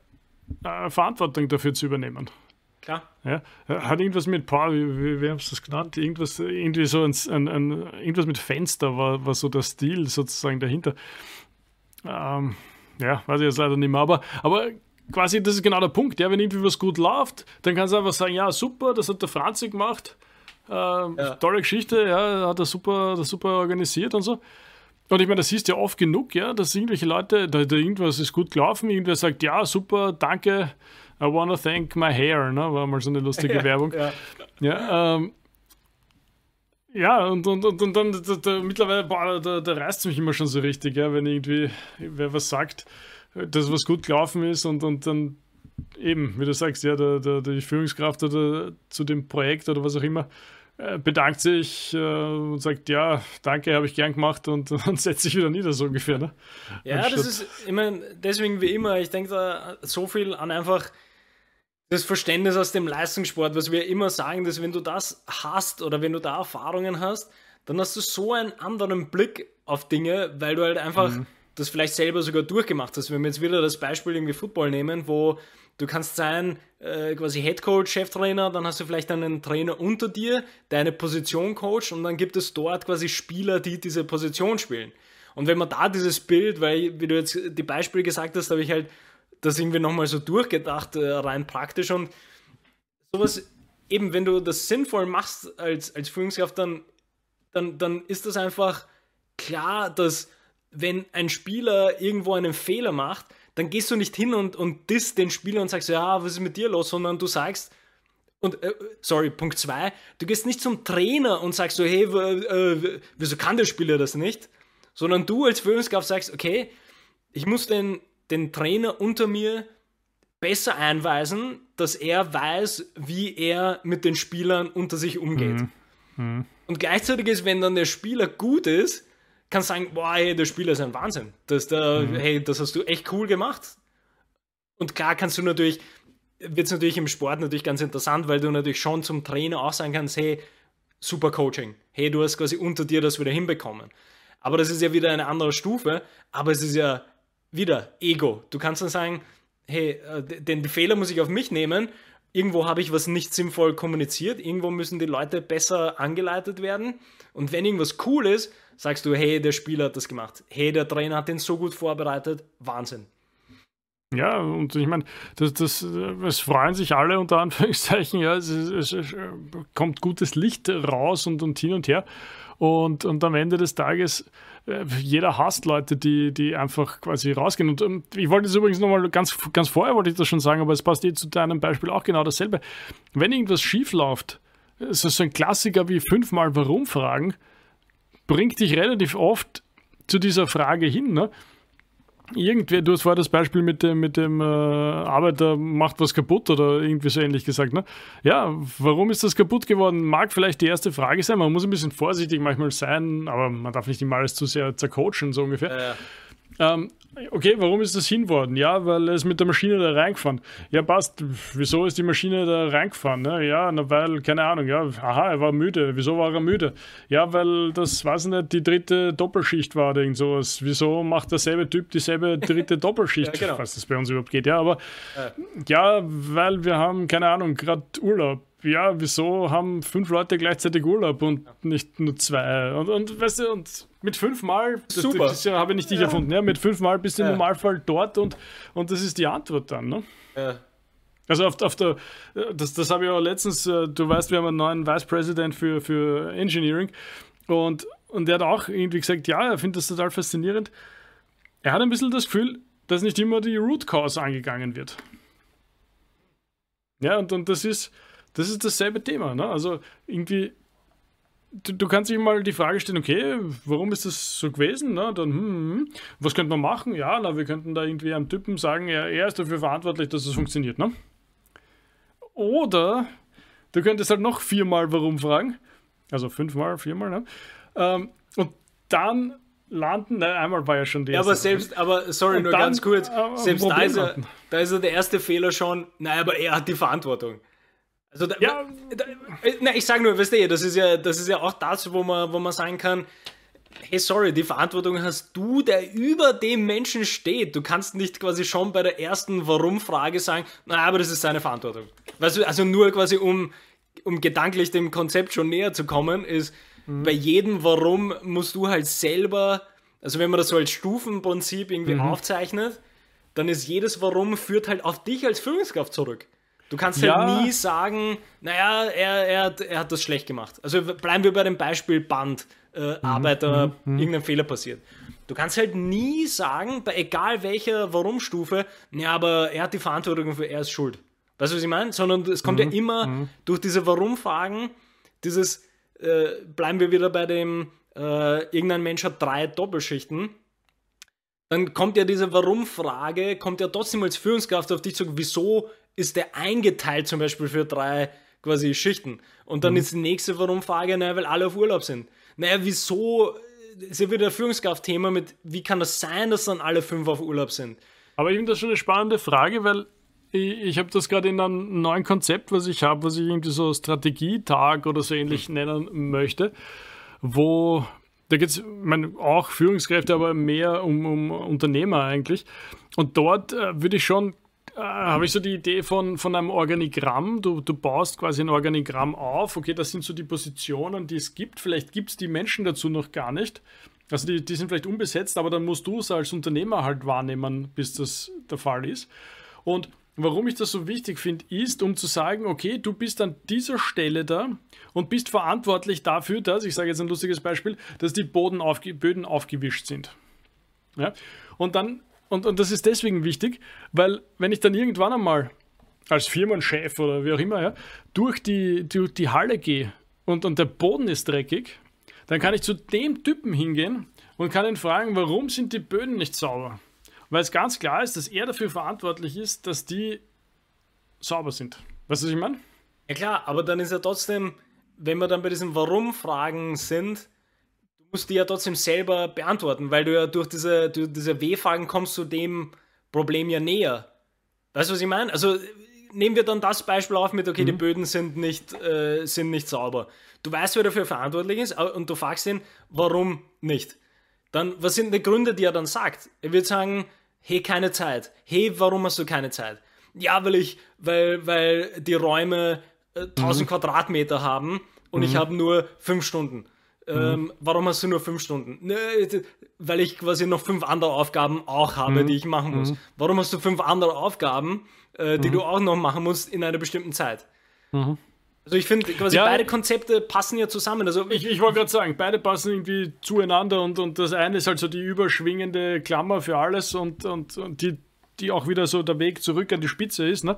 äh, Verantwortung dafür zu übernehmen. Klar. Ja, hat irgendwas mit, boah, wie, wie, wie haben sie das genannt? Irgendwas, irgendwie so ein, ein, ein, irgendwas mit Fenster war, war so der Stil sozusagen dahinter. Ähm, ja, weiß ich jetzt leider nicht mehr, aber, aber quasi, das ist genau der Punkt. Ja, wenn irgendwie was gut läuft, dann kannst du einfach sagen, ja, super, das hat der Franzi gemacht. Ähm, ja. Tolle Geschichte, ja, hat er super, hat super organisiert und so. Und ich meine, das siehst du ja oft genug, ja, dass irgendwelche Leute, da, da irgendwas ist gut gelaufen, irgendwer sagt, ja, super, danke, I wanna thank my hair, ne? War mal so eine lustige ja, Werbung. Ja, ja, ähm, ja und, und, und, und dann da, da, mittlerweile, boah, da, da reißt es mich immer schon so richtig, ja, wenn irgendwie wer was sagt, dass was gut gelaufen ist und, und dann eben, wie du sagst, ja, der, der, die Führungskraft oder zu dem Projekt oder was auch immer äh, bedankt sich äh, und sagt, ja, danke, habe ich gern gemacht und, und setzt sich wieder nieder, so ungefähr. Ne? Ja, Anstatt das ist, ich meine, deswegen wie immer, ich denke da so viel an einfach das Verständnis aus dem Leistungssport, was wir immer sagen, dass wenn du das hast oder wenn du da Erfahrungen hast, dann hast du so einen anderen Blick auf Dinge, weil du halt einfach mhm. das vielleicht selber sogar durchgemacht hast. Wenn wir jetzt wieder das Beispiel irgendwie Football nehmen, wo du kannst sein äh, quasi Headcoach, Cheftrainer, dann hast du vielleicht einen Trainer unter dir, der eine Position coacht und dann gibt es dort quasi Spieler, die diese Position spielen. Und wenn man da dieses Bild, weil wie du jetzt die Beispiele gesagt hast, habe ich halt das irgendwie nochmal so durchgedacht, äh, rein praktisch. Und sowas, eben, wenn du das sinnvoll machst als, als Führungskraft, dann, dann, dann ist das einfach klar, dass wenn ein Spieler irgendwo einen Fehler macht, dann gehst du nicht hin und, und disst den Spieler und sagst, ja, was ist mit dir los, sondern du sagst, und äh, sorry, Punkt 2, du gehst nicht zum Trainer und sagst so, hey, äh, wieso kann der Spieler das nicht? Sondern du als Führungskraft sagst, okay, ich muss den den Trainer unter mir besser einweisen, dass er weiß, wie er mit den Spielern unter sich umgeht. Mhm. Mhm. Und gleichzeitig ist, wenn dann der Spieler gut ist, kann sagen, boah, hey, der Spieler ist ein Wahnsinn. Das, der, mhm. Hey, das hast du echt cool gemacht. Und klar kannst du natürlich, wird es natürlich im Sport natürlich ganz interessant, weil du natürlich schon zum Trainer auch sagen kannst, hey, super Coaching. Hey, du hast quasi unter dir das wieder hinbekommen. Aber das ist ja wieder eine andere Stufe, aber es ist ja wieder Ego. Du kannst dann sagen, hey, äh, den Fehler muss ich auf mich nehmen. Irgendwo habe ich was nicht sinnvoll kommuniziert. Irgendwo müssen die Leute besser angeleitet werden. Und wenn irgendwas cool ist, sagst du, hey, der Spieler hat das gemacht. Hey, der Trainer hat den so gut vorbereitet. Wahnsinn. Ja, und ich meine, das, das, es freuen sich alle unter Anführungszeichen, ja, es, es, es kommt gutes Licht raus und, und hin und her. Und, und am Ende des Tages jeder hasst Leute, die, die einfach quasi rausgehen. Und um, ich wollte es übrigens nochmal ganz, ganz vorher wollte ich das schon sagen, aber es passt eh zu deinem Beispiel auch genau dasselbe. Wenn irgendwas schief läuft, so, so ein Klassiker wie fünfmal Warum fragen, bringt dich relativ oft zu dieser Frage hin. Ne? Irgendwer, du hast vorher das Beispiel mit dem, mit dem äh, Arbeiter macht was kaputt oder irgendwie so ähnlich gesagt. Ne? Ja, warum ist das kaputt geworden? Mag vielleicht die erste Frage sein. Man muss ein bisschen vorsichtig manchmal sein, aber man darf nicht immer alles zu sehr zercoachen, so ungefähr. Ja, Ähm, okay, warum ist das hin worden? Ja, weil er ist mit der Maschine da reingefahren. Ja, passt. Wieso ist die Maschine da reingefahren? Ne? Ja, na, weil, keine Ahnung, ja, aha, er war müde. Wieso war er müde? Ja, weil das, weiß ich nicht, die dritte Doppelschicht war oder irgend sowas. Wieso macht derselbe Typ dieselbe dritte Doppelschicht? ja, genau. Was das bei uns überhaupt geht, ja, aber ja, ja weil wir haben, keine Ahnung, gerade Urlaub ja, wieso haben fünf Leute gleichzeitig Urlaub und nicht nur zwei? Und, und weißt du, und mit fünfmal, das, Super. das ja, habe ich nicht dich ja. erfunden, ja, mit fünfmal bist du im Normalfall dort und, und das ist die Antwort dann, ne? Ja. Also auf, auf der, das, das habe ich auch letztens, äh, du weißt, wir haben einen neuen Vice President für, für Engineering und, und der hat auch irgendwie gesagt, ja, er findet das total faszinierend. Er hat ein bisschen das Gefühl, dass nicht immer die Root Cause angegangen wird. Ja, und, und das ist, das ist dasselbe Thema. Ne? Also irgendwie, du, du, kannst dich mal die Frage stellen, okay, warum ist das so gewesen? Ne? Dann, hm, hm, hm, was könnte man machen? Ja, na, wir könnten da irgendwie einem Typen sagen, er, er ist dafür verantwortlich, dass es funktioniert. Ne? Oder du könntest halt noch viermal warum fragen. Also fünfmal, viermal. Ne? Ähm, und dann landen, nein, einmal war ja schon der. Ja, aber selbst, aber sorry, und nur dann, ganz kurz, äh, selbst da ist, er, da ist er der erste Fehler schon, nein, aber er hat die Verantwortung. Also, da, ja. Da, äh, na, ich sage nur, weißt du, das ist ja, das ist ja auch das, wo man, wo man sagen kann, hey, sorry, die Verantwortung hast du, der über dem Menschen steht. Du kannst nicht quasi schon bei der ersten Warum-Frage sagen, na, aber das ist seine Verantwortung. Weißt du, also nur quasi um, um gedanklich dem Konzept schon näher zu kommen, ist, mhm. bei jedem Warum musst du halt selber, also wenn man das so als Stufenprinzip irgendwie mhm. aufzeichnet, dann ist jedes Warum führt halt auf dich als Führungskraft zurück. Du kannst ja. halt nie sagen, naja, er, er, er hat das schlecht gemacht. Also bleiben wir bei dem Beispiel Band, äh, mhm. Arbeiter, mhm. mhm. irgendein Fehler passiert. Du kannst halt nie sagen, bei egal welcher Warum-Stufe, ja, aber er hat die Verantwortung für er ist schuld. Weißt du, was ich meine? Sondern es kommt mhm. ja immer mhm. durch diese Warum-Fragen, dieses, äh, bleiben wir wieder bei dem, äh, irgendein Mensch hat drei Doppelschichten dann kommt ja diese Warum-Frage, kommt ja trotzdem als Führungskraft auf dich zu, wieso ist der eingeteilt zum Beispiel für drei quasi Schichten? Und dann mhm. ist die nächste Warum-Frage, naja, weil alle auf Urlaub sind. Naja, wieso ist ja wieder ein Führungskraft-Thema mit, wie kann das sein, dass dann alle fünf auf Urlaub sind? Aber ich finde das schon eine spannende Frage, weil ich, ich habe das gerade in einem neuen Konzept, was ich habe, was ich irgendwie so Strategietag oder so ähnlich mhm. nennen möchte, wo da geht es auch Führungskräfte, aber mehr um, um Unternehmer eigentlich. Und dort äh, würde ich schon, äh, habe ich so die Idee von, von einem Organigramm. Du, du baust quasi ein Organigramm auf. Okay, das sind so die Positionen, die es gibt. Vielleicht gibt es die Menschen dazu noch gar nicht. Also die, die sind vielleicht unbesetzt, aber dann musst du es als Unternehmer halt wahrnehmen, bis das der Fall ist. Und warum ich das so wichtig finde, ist, um zu sagen, okay, du bist an dieser Stelle da und bist verantwortlich dafür, dass, ich sage jetzt ein lustiges Beispiel, dass die Boden aufge Böden aufgewischt sind. Ja? Und dann, und, und das ist deswegen wichtig, weil wenn ich dann irgendwann einmal als Firmenchef oder wie auch immer, ja, durch die, durch die Halle gehe und, und der Boden ist dreckig, dann kann ich zu dem Typen hingehen und kann ihn fragen, warum sind die Böden nicht sauber? Weil es ganz klar ist, dass er dafür verantwortlich ist, dass die sauber sind. Weißt du, was ich meine? Ja klar, aber dann ist ja trotzdem, wenn wir dann bei diesen Warum-Fragen sind, musst die ja trotzdem selber beantworten, weil du ja durch diese, durch diese W-Fragen kommst zu dem Problem ja näher. Weißt du, was ich meine? Also nehmen wir dann das Beispiel auf mit, okay, mhm. die Böden sind nicht, äh, sind nicht sauber. Du weißt, wer dafür verantwortlich ist und du fragst ihn, warum nicht. Dann, was sind die Gründe, die er dann sagt? Er wird sagen, hey, keine Zeit. Hey, warum hast du keine Zeit? Ja, weil ich, weil, weil die Räume äh, 1000 mhm. Quadratmeter haben und mhm. ich habe nur 5 Stunden. Ähm, mhm. Warum hast du nur 5 Stunden? Ne, weil ich quasi noch fünf andere Aufgaben auch habe, mhm. die ich machen muss. Mhm. Warum hast du fünf andere Aufgaben, äh, die mhm. du auch noch machen musst in einer bestimmten Zeit? Also ich finde, quasi ja, beide Konzepte passen ja zusammen. Also ich, ich wollte gerade sagen, beide passen irgendwie zueinander und, und das eine ist halt so die überschwingende Klammer für alles und, und, und die, die auch wieder so der Weg zurück an die Spitze ist. Ne?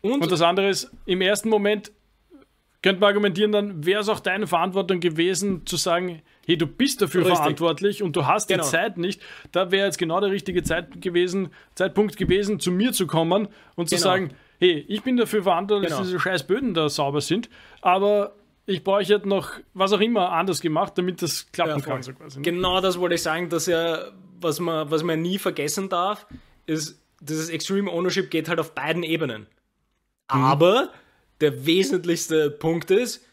Und, und das andere ist, im ersten Moment könnte man argumentieren, dann wäre es auch deine Verantwortung gewesen, zu sagen, hey, du bist dafür Richtig. verantwortlich und du hast genau. die Zeit nicht. Da wäre jetzt genau der richtige Zeit gewesen, Zeitpunkt gewesen, zu mir zu kommen und zu genau. sagen, hey, ich bin dafür verantwortlich, genau. dass diese scheiß Böden da sauber sind, aber ich brauche jetzt noch was auch immer anders gemacht, damit das klappen ja, kann. So quasi, ne? Genau das wollte ich sagen, dass ja, was man, was man nie vergessen darf, ist, dieses Extreme Ownership geht halt auf beiden Ebenen. Mhm. Aber der wesentlichste Punkt ist,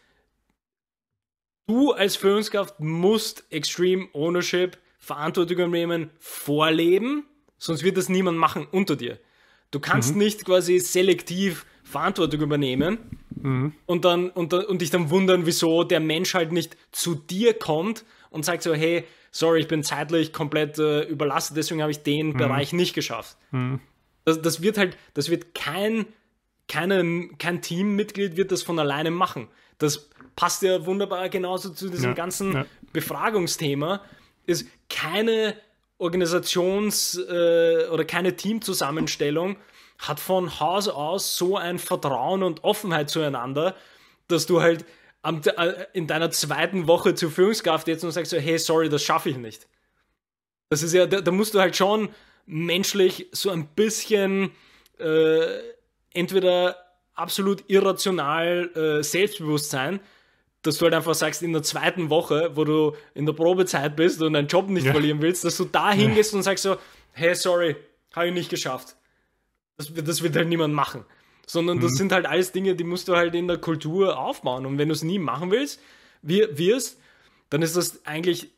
du als Führungskraft musst Extreme Ownership, Verantwortung übernehmen, vorleben, sonst wird das niemand machen unter dir. Du kannst mhm. nicht quasi selektiv Verantwortung übernehmen mhm. und, dann, und, und dich dann wundern, wieso der Mensch halt nicht zu dir kommt und sagt so, hey, sorry, ich bin zeitlich komplett äh, überlastet, deswegen habe ich den mhm. Bereich nicht geschafft. Mhm. Das, das wird halt, das wird kein, keine, kein Teammitglied wird das von alleine machen. Das passt ja wunderbar genauso zu diesem ja, ganzen ja. Befragungsthema, ist keine Organisations- äh, oder keine Teamzusammenstellung hat von Haus aus so ein Vertrauen und Offenheit zueinander, dass du halt äh, in deiner zweiten Woche zur Führungskraft jetzt und sagst so, hey, sorry, das schaffe ich nicht. Das ist ja, da, da, musst du halt schon menschlich so ein bisschen äh, entweder absolut irrational äh, selbstbewusst sein, dass du halt einfach sagst, in der zweiten Woche, wo du in der Probezeit bist und deinen Job nicht ja. verlieren willst, dass du da hingehst ja. und sagst so, hey, sorry, habe ich nicht geschafft. Das, das wird halt niemand machen. Sondern das mhm. sind halt alles Dinge, die musst du halt in der Kultur aufbauen. Und wenn du es nie machen willst, wirst, dann ist das eigentlich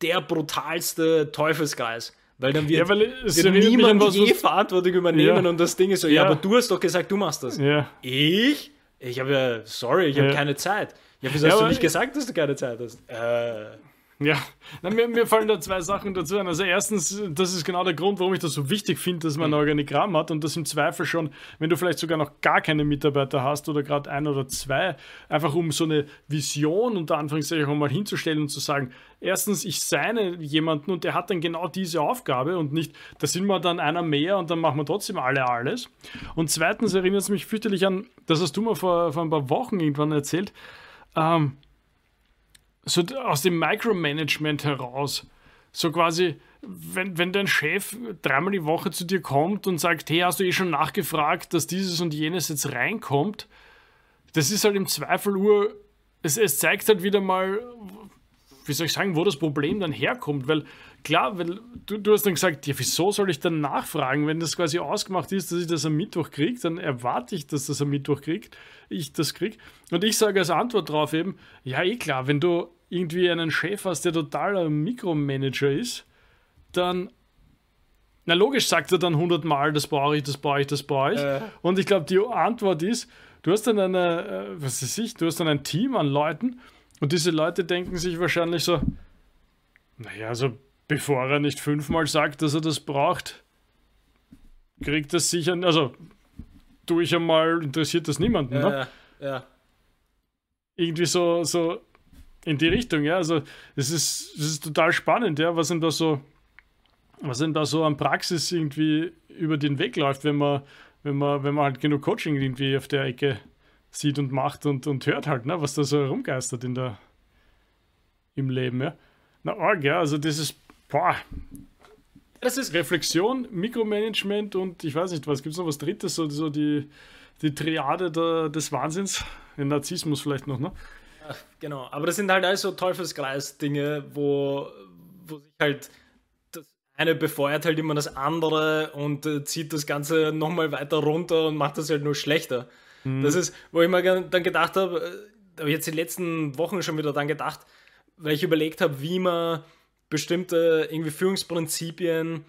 der brutalste Teufelskreis. Weil dann wird, ja, weil wird niemand was, je Verantwortung übernehmen ja. und das Ding ist so, ja. ja. aber du hast doch gesagt, du machst das. Ich? Ich habe ja, sorry, ich habe keine Zeit. Ja, wieso hast du nicht gesagt, dass du keine Zeit hast? Äh, ja, Na, mir, mir, fallen da zwei Sachen dazu ein. Also erstens, das ist genau der Grund, warum ich das so wichtig finde, dass man ein mhm. Organigramm hat und das im Zweifel schon, wenn du vielleicht sogar noch gar keine Mitarbeiter hast oder gerade ein oder zwei, einfach um so eine Vision unter Anführungszeichen auch mal hinzustellen und zu sagen, erstens, ich seine jemanden und der hat dann genau diese Aufgabe und nicht, da sind wir dann einer mehr und dann machen wir trotzdem alle alles. Und zweitens erinnert es mich fürchterlich an, das hast du mir vor, vor ein paar Wochen irgendwann erzählt, ähm, so aus dem Micromanagement heraus, so quasi, wenn, wenn dein Chef dreimal die Woche zu dir kommt und sagt, hey, hast du eh schon nachgefragt, dass dieses und jenes jetzt reinkommt, das ist halt im Zweifel ur, es, es zeigt halt wieder mal, wie soll ich sagen, wo das Problem dann herkommt, weil klar, weil du, du hast dann gesagt, ja, wieso soll ich dann nachfragen, wenn das quasi ausgemacht ist, dass ich das am Mittwoch kriege, dann erwarte ich, dass das am Mittwoch kriegt, ich das kriege. Und ich sage als Antwort darauf eben, ja, eh klar, wenn du irgendwie einen Chef hast, der totaler Mikromanager ist, dann na logisch sagt er dann hundertmal, das brauche ich, das brauche ich, das brauche ich. Äh. Und ich glaube, die Antwort ist, du hast dann eine, äh, was weiß ich, du hast dann ein Team an Leuten und diese Leute denken sich wahrscheinlich so, naja, also bevor er nicht fünfmal sagt, dass er das braucht, kriegt das sicher, also tue ich einmal, interessiert das niemanden, ja, ne? Ja. Irgendwie so, so in die Richtung, ja. Also es ist, es ist total spannend, ja, was denn da so, was denn da so an Praxis irgendwie über den Weg läuft, wenn man, wenn man, wenn man halt genug Coaching irgendwie auf der Ecke sieht und macht und, und hört halt, ne, was da so herumgeistert in der, im Leben, ja. Na, arg, ja, also das ist, boah, das ist Reflexion, Mikromanagement und ich weiß nicht, was gibt es noch was Drittes, so, so die, die Triade der, des Wahnsinns, den Narzissmus vielleicht noch, ne? genau, aber das sind halt also Teufelskreis-Dinge, wo, wo sich halt das eine befeuert halt immer das andere und äh, zieht das Ganze nochmal weiter runter und macht das halt nur schlechter. Mhm. Das ist, wo ich mir dann gedacht habe, äh, habe ich jetzt die letzten Wochen schon wieder dann gedacht, weil ich überlegt habe, wie man bestimmte irgendwie Führungsprinzipien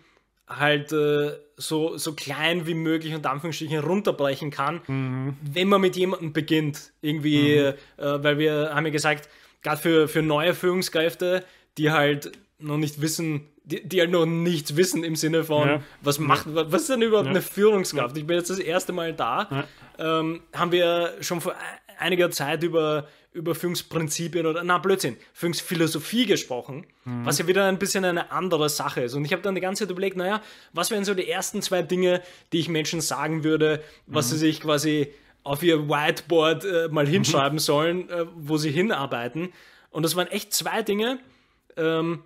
halt äh, so, so klein wie möglich und Anführungsstrichen runterbrechen kann, mhm. wenn man mit jemandem beginnt. Irgendwie, mhm. äh, weil wir haben ja gesagt, gerade für, für neue Führungskräfte, die halt noch nicht wissen, die, die halt noch nichts wissen im Sinne von, ja. was macht, was ist denn überhaupt ja. eine Führungskraft? Ich bin jetzt das erste Mal da, ähm, haben wir schon vor einiger Zeit über über Führungsprinzipien oder, na Blödsinn, Führungsphilosophie gesprochen, mhm. was ja wieder ein bisschen eine andere Sache ist. Und ich habe dann die ganze Zeit überlegt, naja, was wären so die ersten zwei Dinge, die ich Menschen sagen würde, was mhm. sie sich quasi auf ihr Whiteboard äh, mal mhm. hinschreiben mhm. sollen, äh, wo sie hinarbeiten. Und das waren echt zwei Dinge, ähm,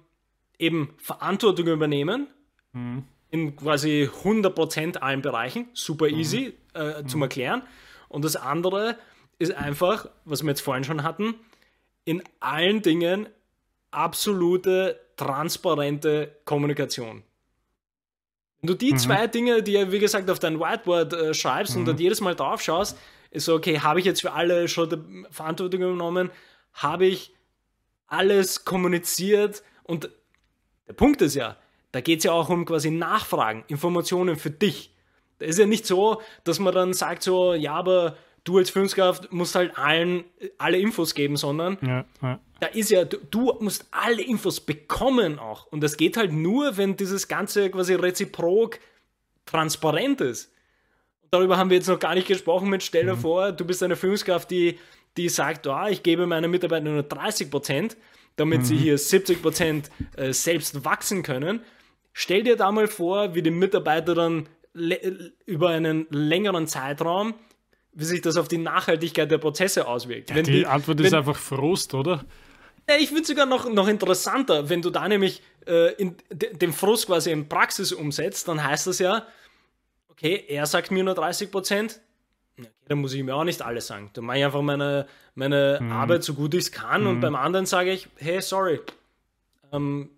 eben Verantwortung übernehmen, mhm. in quasi 100% allen Bereichen, super mhm. easy äh, zum Erklären. Und das andere, ist einfach, was wir jetzt vorhin schon hatten, in allen Dingen absolute, transparente Kommunikation. Wenn du die mhm. zwei Dinge, die ja wie gesagt auf dein Whiteboard äh, schreibst mhm. und dann jedes Mal drauf schaust, ist so, okay, habe ich jetzt für alle Schritte Verantwortung genommen? Habe ich alles kommuniziert? Und der Punkt ist ja, da geht es ja auch um quasi Nachfragen, Informationen für dich. Da ist ja nicht so, dass man dann sagt so, ja, aber du als Führungskraft musst halt allen alle Infos geben, sondern ja, ja. da ist ja, du, du, musst alle Infos bekommen auch. Und das geht halt nur, wenn dieses Ganze quasi reziprok transparent ist. Darüber haben wir jetzt noch gar nicht gesprochen mit Stell dir mhm. vor, du bist eine Führungskraft, die, die sagt, oh, ich gebe meinen Mitarbeitern nur 30 Prozent, damit mhm. sie hier 70 Prozent äh, selbst wachsen können. Stell dir da mal vor, wie die Mitarbeiter dann über einen längeren Zeitraum wie sich das auf die Nachhaltigkeit der Prozesse auswirkt. Ja, die, die, Antwort wenn, ist einfach Frust, oder? Ja, ich finde sogar noch, noch interessanter, wenn du da nämlich äh, in, den Frust quasi in Praxis umsetzt, dann heißt das ja, okay, er sagt mir nur 30 Prozent, okay, dann muss ich mir auch nicht alles sagen. Dann mache ich einfach meine, meine mhm. Arbeit so gut ich es kann mhm. und beim anderen sage ich, hey, sorry, ähm,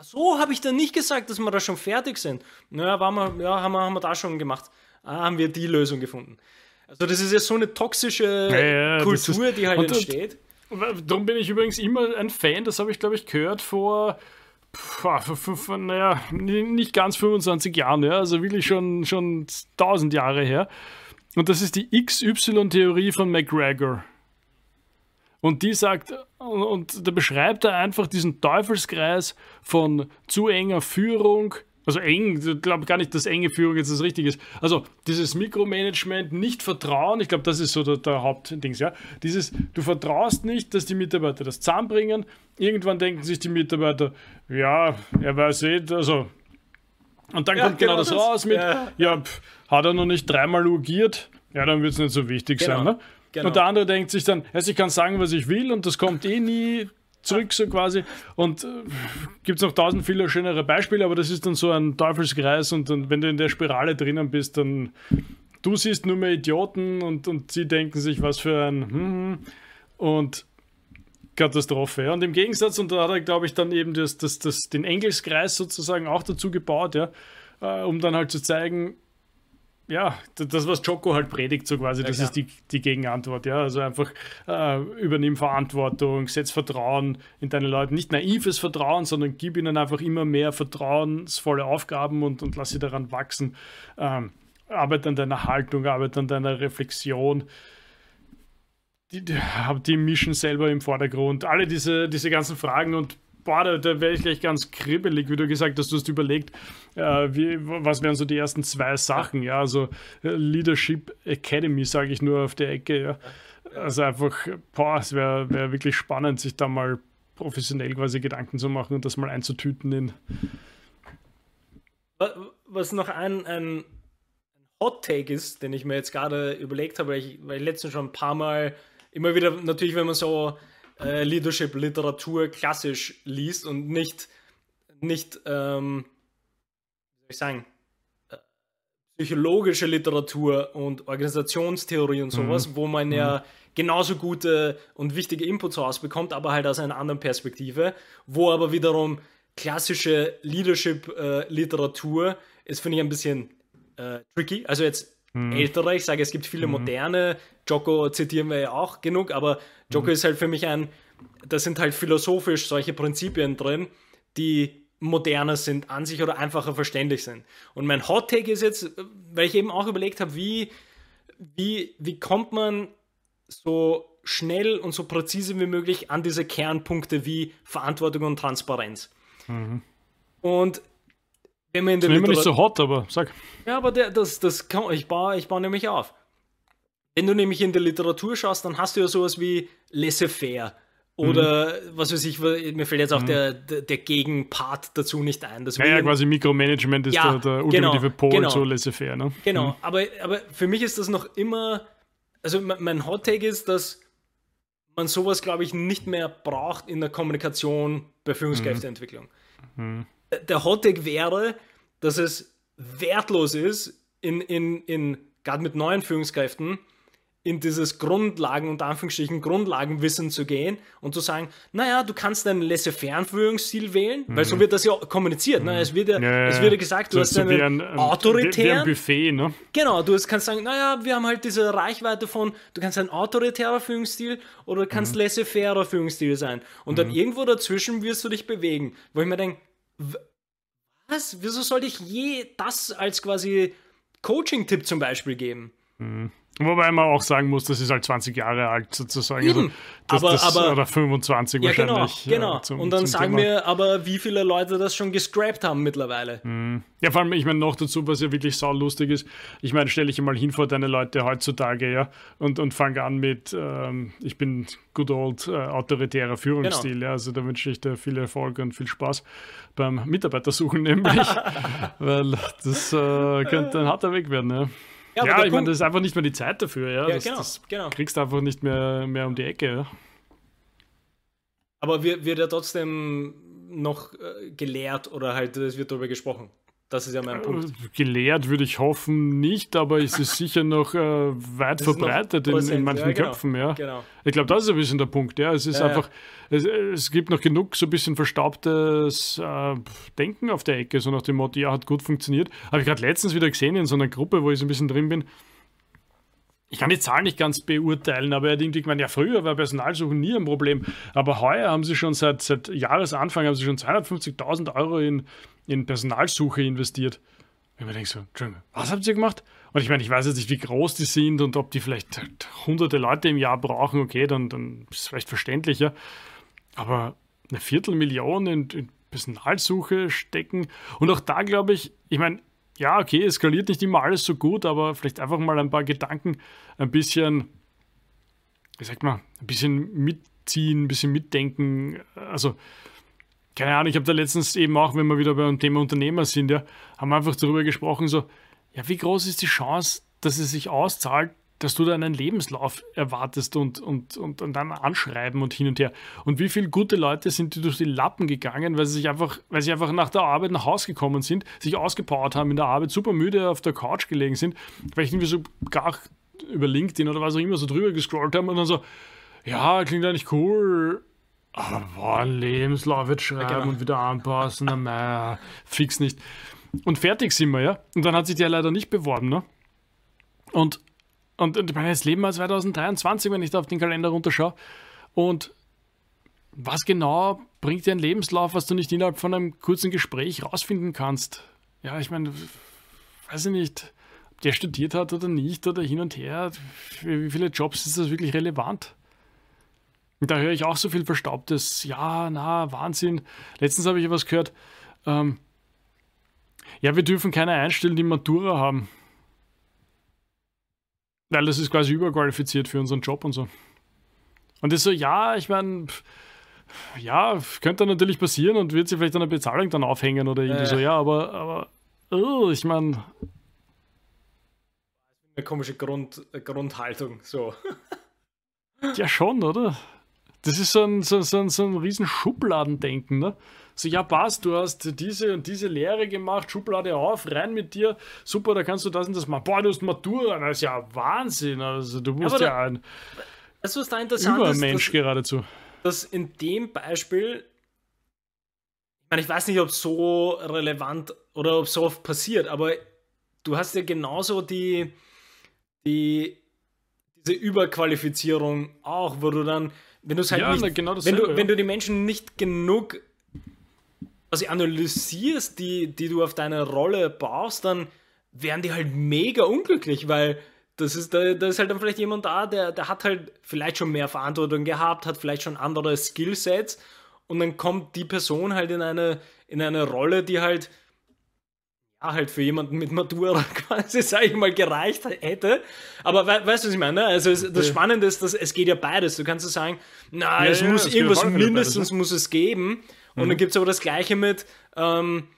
so habe ich dann nicht gesagt, dass wir da schon fertig sind. Naja, waren wir, ja, haben wir, haben wir da schon gemacht. Ah, haben wir die Lösung gefunden. Also das ist ja so eine toxische ja, ja, Kultur, ist, die halt und, entsteht. Und, darum bin ich übrigens immer ein Fan, das habe ich glaube ich gehört vor, naja, nicht ganz 25 Jahren, ja, also wirklich schon, schon 1000 Jahre her. Und das ist die XY-Theorie von McGregor. Und die sagt, und da beschreibt er einfach diesen Teufelskreis von zu enger Führung, also eng, ich glaube gar nicht, dass enge Führung jetzt das Richtige ist. Also dieses Mikromanagement, nicht vertrauen, ich glaube, das ist so der, der Hauptding, ja. Dieses, du vertraust nicht, dass die Mitarbeiter das zusammenbringen. Irgendwann denken sich die Mitarbeiter, ja, er weiß eh, also. Und dann ja, kommt genau, genau das, das, raus mit, ja, ja pff, hat er noch nicht dreimal urgiert, ja, dann wird es nicht so wichtig genau. sein, ne? Genau. Und der andere denkt sich dann, also ich kann sagen, was ich will und das kommt eh nie zurück, so quasi. Und äh, gibt es noch tausend viele schönere Beispiele, aber das ist dann so ein Teufelskreis und dann, wenn du in der Spirale drinnen bist, dann du siehst nur mehr Idioten und, und sie denken sich, was für ein hm, hm und Katastrophe. Ja. Und im Gegensatz, und da hat er, glaube ich, dann eben das, das, das, den Engelskreis sozusagen auch dazu gebaut, ja, äh, um dann halt zu zeigen, ja, das, was Joko halt predigt, so quasi, ja, das klar. ist die, die Gegenantwort, ja. Also einfach äh, übernimm Verantwortung, setz Vertrauen in deine Leute. Nicht naives Vertrauen, sondern gib ihnen einfach immer mehr vertrauensvolle Aufgaben und, und lass sie daran wachsen. Ähm, arbeite an deiner Haltung, arbeite an deiner Reflexion. Die, die, die mischen selber im Vordergrund. Alle diese, diese ganzen Fragen und boah, da, da wäre ich gleich ganz kribbelig, wie du gesagt hast, du hast überlegt, äh, wie, was wären so die ersten zwei Sachen, ja, also äh, Leadership Academy, sage ich nur auf der Ecke, ja. Also einfach, boah, es wäre wär wirklich spannend, sich da mal professionell quasi Gedanken zu machen und das mal einzutüten in. Was noch ein, ein Hot Take ist, den ich mir jetzt gerade überlegt habe, weil ich, weil ich letztens schon ein paar Mal immer wieder, natürlich, wenn man so äh, Leadership-Literatur klassisch liest und nicht, nicht ähm, wie soll ich sagen, äh, psychologische Literatur und Organisationstheorie und sowas, mhm. wo man mhm. ja genauso gute und wichtige Inputs rausbekommt, aber halt aus einer anderen Perspektive, wo aber wiederum klassische Leadership-Literatur äh, ist, finde ich, ein bisschen äh, tricky. Also jetzt mhm. ältere, ich sage, es gibt viele mhm. moderne, Joko zitieren wir ja auch genug, aber Joko mhm. ist halt für mich ein, da sind halt philosophisch solche Prinzipien drin, die moderner sind an sich oder einfacher verständlich sind. Und mein Hot Take ist jetzt, weil ich eben auch überlegt habe, wie, wie, wie kommt man so schnell und so präzise wie möglich an diese Kernpunkte wie Verantwortung und Transparenz. Mhm. Und wenn man in der Literatur... nicht so hot, aber sag. Ja, aber der, das, das kann, ich baue, ich baue nämlich auf. Wenn du nämlich in der Literatur schaust, dann hast du ja sowas wie laissez-faire. Oder mhm. was weiß ich, mir fällt jetzt auch mhm. der, der, der, Gegenpart dazu nicht ein. Das ja, ja, quasi Mikromanagement ist ja, der, der genau, ultimative Pol genau, so laissez-faire. Ne? Genau, mhm. aber, aber für mich ist das noch immer, also mein Hot Take ist, dass man sowas, glaube ich, nicht mehr braucht in der Kommunikation bei Führungskräfteentwicklung. Mhm. Der Hot Take wäre, dass es wertlos ist, in, in, in gerade mit neuen Führungskräften, in dieses Grundlagen, unter Anführungsstrichen Grundlagenwissen zu gehen und zu sagen, naja, du kannst einen laissez-faire Führungsstil wählen, mhm. weil so wird das ja kommuniziert. Ne? Es, wird ja, ja, es wird ja gesagt, du hast einen ein, autoritären... Wie ein Buffet, ne? Genau, du kannst sagen, naja, wir haben halt diese Reichweite von, du kannst ein autoritärer Führungsstil oder du kannst mhm. laissez-fairer Führungsstil sein. Und mhm. dann irgendwo dazwischen wirst du dich bewegen. Wo ich mir denke, was? Wieso sollte ich je das als quasi Coaching-Tipp zum Beispiel geben? Mhm. Wobei man auch sagen muss, das ist halt 20 Jahre alt sozusagen. Also das, aber, das, aber, oder 25 ja, wahrscheinlich. Genau, genau. Zum, und dann sagen Thema. wir aber, wie viele Leute das schon gescrapt haben mittlerweile. Mhm. Ja, vor allem, ich meine, noch dazu, was ja wirklich saulustig ist, ich meine, stelle ich mal hin vor deine Leute heutzutage, ja, und, und fange an mit, ähm, ich bin good old äh, autoritärer Führungsstil, genau. ja, also da wünsche ich dir viel Erfolg und viel Spaß beim Mitarbeitersuchen nämlich, weil das äh, könnte ein harter Weg werden, ja. Ja, ja ich meine, das ist einfach nicht mehr die Zeit dafür. Ja, ja das, genau, das genau. kriegst du einfach nicht mehr, mehr um die Ecke. Ja. Aber wird, wird er trotzdem noch äh, gelehrt oder halt es wird darüber gesprochen? Das ist ja mein Punkt. Äh, gelehrt würde ich hoffen nicht, aber es ist sicher noch äh, weit verbreitet in, in, manchen ja, genau, Köpfen. Ja. Genau. Ich glaube, das ist ein bisschen der Punkt. Ja. Es ist ja, einfach, es, es, gibt noch genug so ein bisschen verstaubtes äh, Denken auf der Ecke, so nach dem Motto, ja, hat gut funktioniert. Habe ich gerade letztens wieder gesehen in so einer Gruppe, wo ich so ein bisschen drin bin. Ich kann die Zahlen nicht ganz beurteilen, aber er hat irgendwie ja, früher war Personalsuchen nie ein Problem, aber heuer haben sie schon seit, seit Jahresanfang haben sie schon 250.000 Euro in in Personalsuche investiert. Ich denke so, was habt ihr gemacht? Und ich meine, ich weiß jetzt nicht, wie groß die sind und ob die vielleicht hunderte Leute im Jahr brauchen, okay, dann, dann ist es vielleicht verständlicher. Aber eine Viertelmillion in, in Personalsuche stecken. Und auch da glaube ich, ich meine, ja, okay, es skaliert nicht immer alles so gut, aber vielleicht einfach mal ein paar Gedanken ein bisschen, wie sagt man, ein bisschen mitziehen, ein bisschen mitdenken. Also keine Ahnung, ich habe da letztens eben auch, wenn wir wieder beim Thema Unternehmer sind, ja, haben wir einfach darüber gesprochen, so, ja, wie groß ist die Chance, dass es sich auszahlt, dass du da einen Lebenslauf erwartest und, und, und, und dann anschreiben und hin und her. Und wie viele gute Leute sind die durch die Lappen gegangen, weil sie sich einfach, weil sie einfach nach der Arbeit nach Hause gekommen sind, sich ausgepowert haben in der Arbeit, super müde auf der Couch gelegen sind, vielleicht irgendwie so gar über LinkedIn oder was auch immer so drüber gescrollt haben und dann so, ja, klingt eigentlich cool, aber boah, Lebenslauf jetzt schreiben ja, genau. und wieder anpassen, na, na, fix nicht. Und fertig sind wir, ja. Und dann hat sich der leider nicht beworben, ne? Und, und, und ich meine, jetzt leben wir 2023, wenn ich da auf den Kalender runterschaue. Und was genau bringt dir ein Lebenslauf, was du nicht innerhalb von einem kurzen Gespräch rausfinden kannst? Ja, ich meine, weiß ich nicht, ob der studiert hat oder nicht oder hin und her. Für wie viele Jobs ist das wirklich relevant? Und da höre ich auch so viel Verstaubtes. Ja, na, Wahnsinn. Letztens habe ich was gehört. Ähm, ja, wir dürfen keine einstellen, die Matura haben. Weil das ist quasi überqualifiziert für unseren Job und so. Und das so, ja, ich meine, ja, könnte natürlich passieren und wird sich vielleicht an der Bezahlung dann aufhängen oder irgendwie äh. so, ja, aber, aber oh, ich meine. Eine komische Grund, Grundhaltung, so. ja, schon, oder? Das ist so ein, so, so, so ein riesen Schubladendenken. Ne? So, ja, passt, du hast diese und diese Lehre gemacht, Schublade auf, rein mit dir, super, da kannst du das und das machen. Boah, du hast Matura, das ist ja Wahnsinn. Also, du musst ja, ja ein du, was da interessant Übermensch ist, dass, geradezu. Dass in dem Beispiel, ich meine, ich weiß nicht, ob es so relevant oder ob es so oft passiert, aber du hast ja genauso die, die diese Überqualifizierung auch, wo du dann wenn du halt ja, nicht, genau wenn, du, wenn du die Menschen nicht genug also analysierst, die, die du auf deine Rolle baust, dann werden die halt mega unglücklich, weil das ist, da, da ist halt dann vielleicht jemand da, der, der hat halt vielleicht schon mehr Verantwortung gehabt, hat vielleicht schon andere Skillsets und dann kommt die Person halt in eine, in eine Rolle, die halt ja, halt für jemanden mit Matura quasi, sage ich mal, gereicht hätte. Aber we weißt du, was ich meine? Also es, das Spannende ist, dass es geht ja beides. Du kannst ja sagen, na, ja, es ja, muss irgendwas mindestens beides, ne? muss es geben. Und mhm. dann gibt es aber das Gleiche mit, ähm,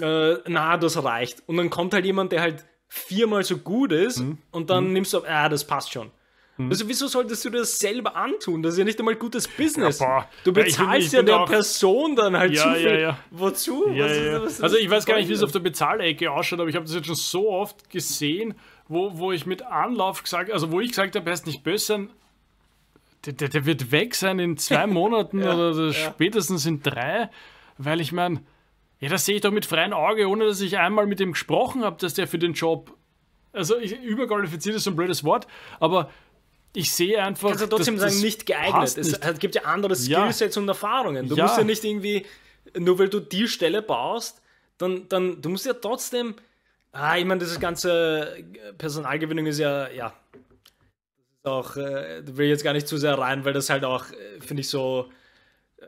äh, na, das reicht. Und dann kommt halt jemand, der halt viermal so gut ist mhm. und dann mhm. nimmst du, ah, das passt schon. Hm. Also wieso solltest du das selber antun? Das ist ja nicht einmal gutes Business. Ja, du bezahlst ja, der Person dann halt ja, zu viel. Ja, Wozu? Was also ich weiß gar nicht, wie es auf der Bezahlecke ausschaut, aber ich habe das jetzt schon so oft gesehen, wo, wo ich mit Anlauf gesagt, also wo ich gesagt habe, er ist nicht böse der, der, der, wird weg sein in zwei Monaten ja, oder spätestens in drei, weil ich meine, ja, das sehe ich doch mit freiem Auge, ohne dass ich einmal mit ihm gesprochen habe, dass der für den Job, also ich, überqualifiziert ist so ein blödes Wort, aber ich sehe einfach. Kannst du trotzdem sagen, nicht geeignet. Es nicht. gibt ja andere Skillsets ja. und Erfahrungen. Du ja. musst ja nicht irgendwie, nur weil du die Stelle baust, dann, dann du musst ja trotzdem. Ah, ich meine, das ganze Personalgewinnung ist ja, ja, auch, äh, da will ich jetzt gar nicht zu sehr rein, weil das halt auch, äh, finde ich, so, äh,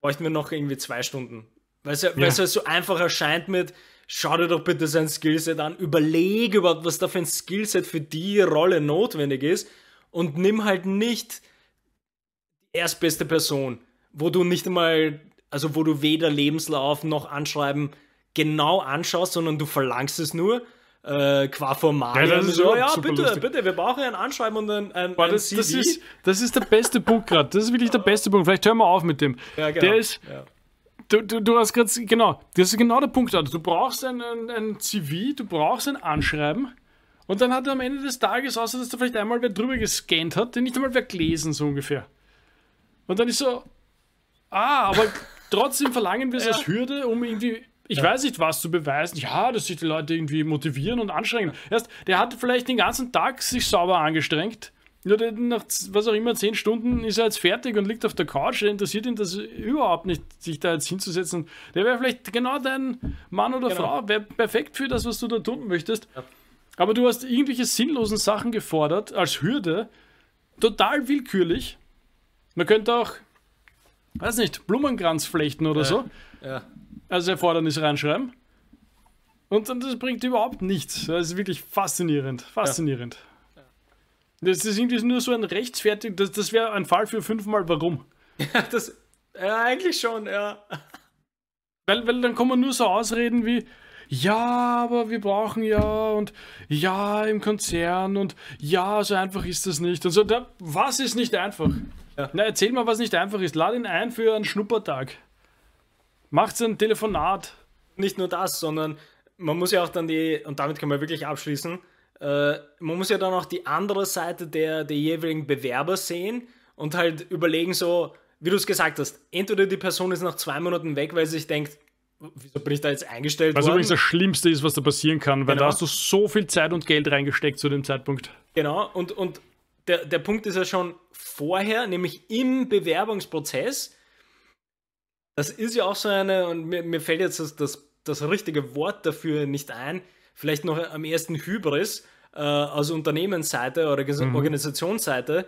bräuchten wir noch irgendwie zwei Stunden. Weil es ja. Halt so einfach erscheint mit, schau dir doch bitte sein Skillset an, überlege überhaupt, was da für ein Skillset für die Rolle notwendig ist und nimm halt nicht die erstbeste Person, wo du nicht einmal, also wo du weder Lebenslauf noch Anschreiben genau anschaust, sondern du verlangst es nur äh, qua Formal. Ja, so, ja bitte, lustig. bitte, wir brauchen ein Anschreiben und ein, ein, Boah, das, ein das, ist, das ist der beste Punkt gerade. Das ist wirklich der beste Punkt. Vielleicht hören wir auf mit dem. Ja, genau. Der ist. Ja. Du, du, du, hast gerade, genau, das ist genau der Punkt. Also du brauchst ein, ein, ein CV, du brauchst ein Anschreiben und dann hat er am Ende des Tages, außer dass da vielleicht einmal wer drüber gescannt hat, den nicht einmal wer gelesen, so ungefähr. Und dann ist so, ah, aber trotzdem verlangen wir es ja. als Hürde, um irgendwie ich ja. weiß nicht, was zu beweisen. Ja, dass sich die Leute irgendwie motivieren und anstrengen. Erst, der hat vielleicht den ganzen Tag sich sauber angestrengt. Nur nach was auch immer, zehn Stunden ist er jetzt fertig und liegt auf der Couch. Der interessiert ihn das überhaupt nicht, sich da jetzt hinzusetzen. Der wäre vielleicht genau dein Mann oder genau. Frau, wäre perfekt für das, was du da tun möchtest. Ja. Aber du hast irgendwelche sinnlosen Sachen gefordert als Hürde, total willkürlich. Man könnte auch, weiß nicht, Blumenkranz flechten oder ja. so. Ja als Erfordernis reinschreiben. Und, und das bringt überhaupt nichts. Das ist wirklich faszinierend. Faszinierend. Ja. Das ist irgendwie nur so ein rechtfertig. Das, das wäre ein Fall für fünfmal warum. Ja, das. Ja, eigentlich schon, ja. Weil, weil dann kommen nur so Ausreden wie, ja, aber wir brauchen ja und ja im Konzern und ja, so einfach ist das nicht. Und so, da, was ist nicht einfach? Ja. Na, erzähl mal, was nicht einfach ist. Lad ihn ein für einen Schnuppertag. Macht ein Telefonat. Nicht nur das, sondern man muss ja auch dann die, und damit kann man wirklich abschließen, äh, man muss ja dann auch die andere Seite der, der jeweiligen Bewerber sehen und halt überlegen, so, wie du es gesagt hast, entweder die Person ist nach zwei Monaten weg, weil sie sich denkt, wieso bin ich da jetzt eingestellt was worden? Was übrigens das Schlimmste ist, was da passieren kann, weil genau. da hast du so viel Zeit und Geld reingesteckt zu dem Zeitpunkt. Genau, und, und der, der Punkt ist ja schon vorher, nämlich im Bewerbungsprozess, das ist ja auch so eine, und mir, mir fällt jetzt das, das, das, richtige Wort dafür nicht ein, vielleicht noch am ersten Hybris äh, aus Unternehmensseite oder mhm. Organisationsseite.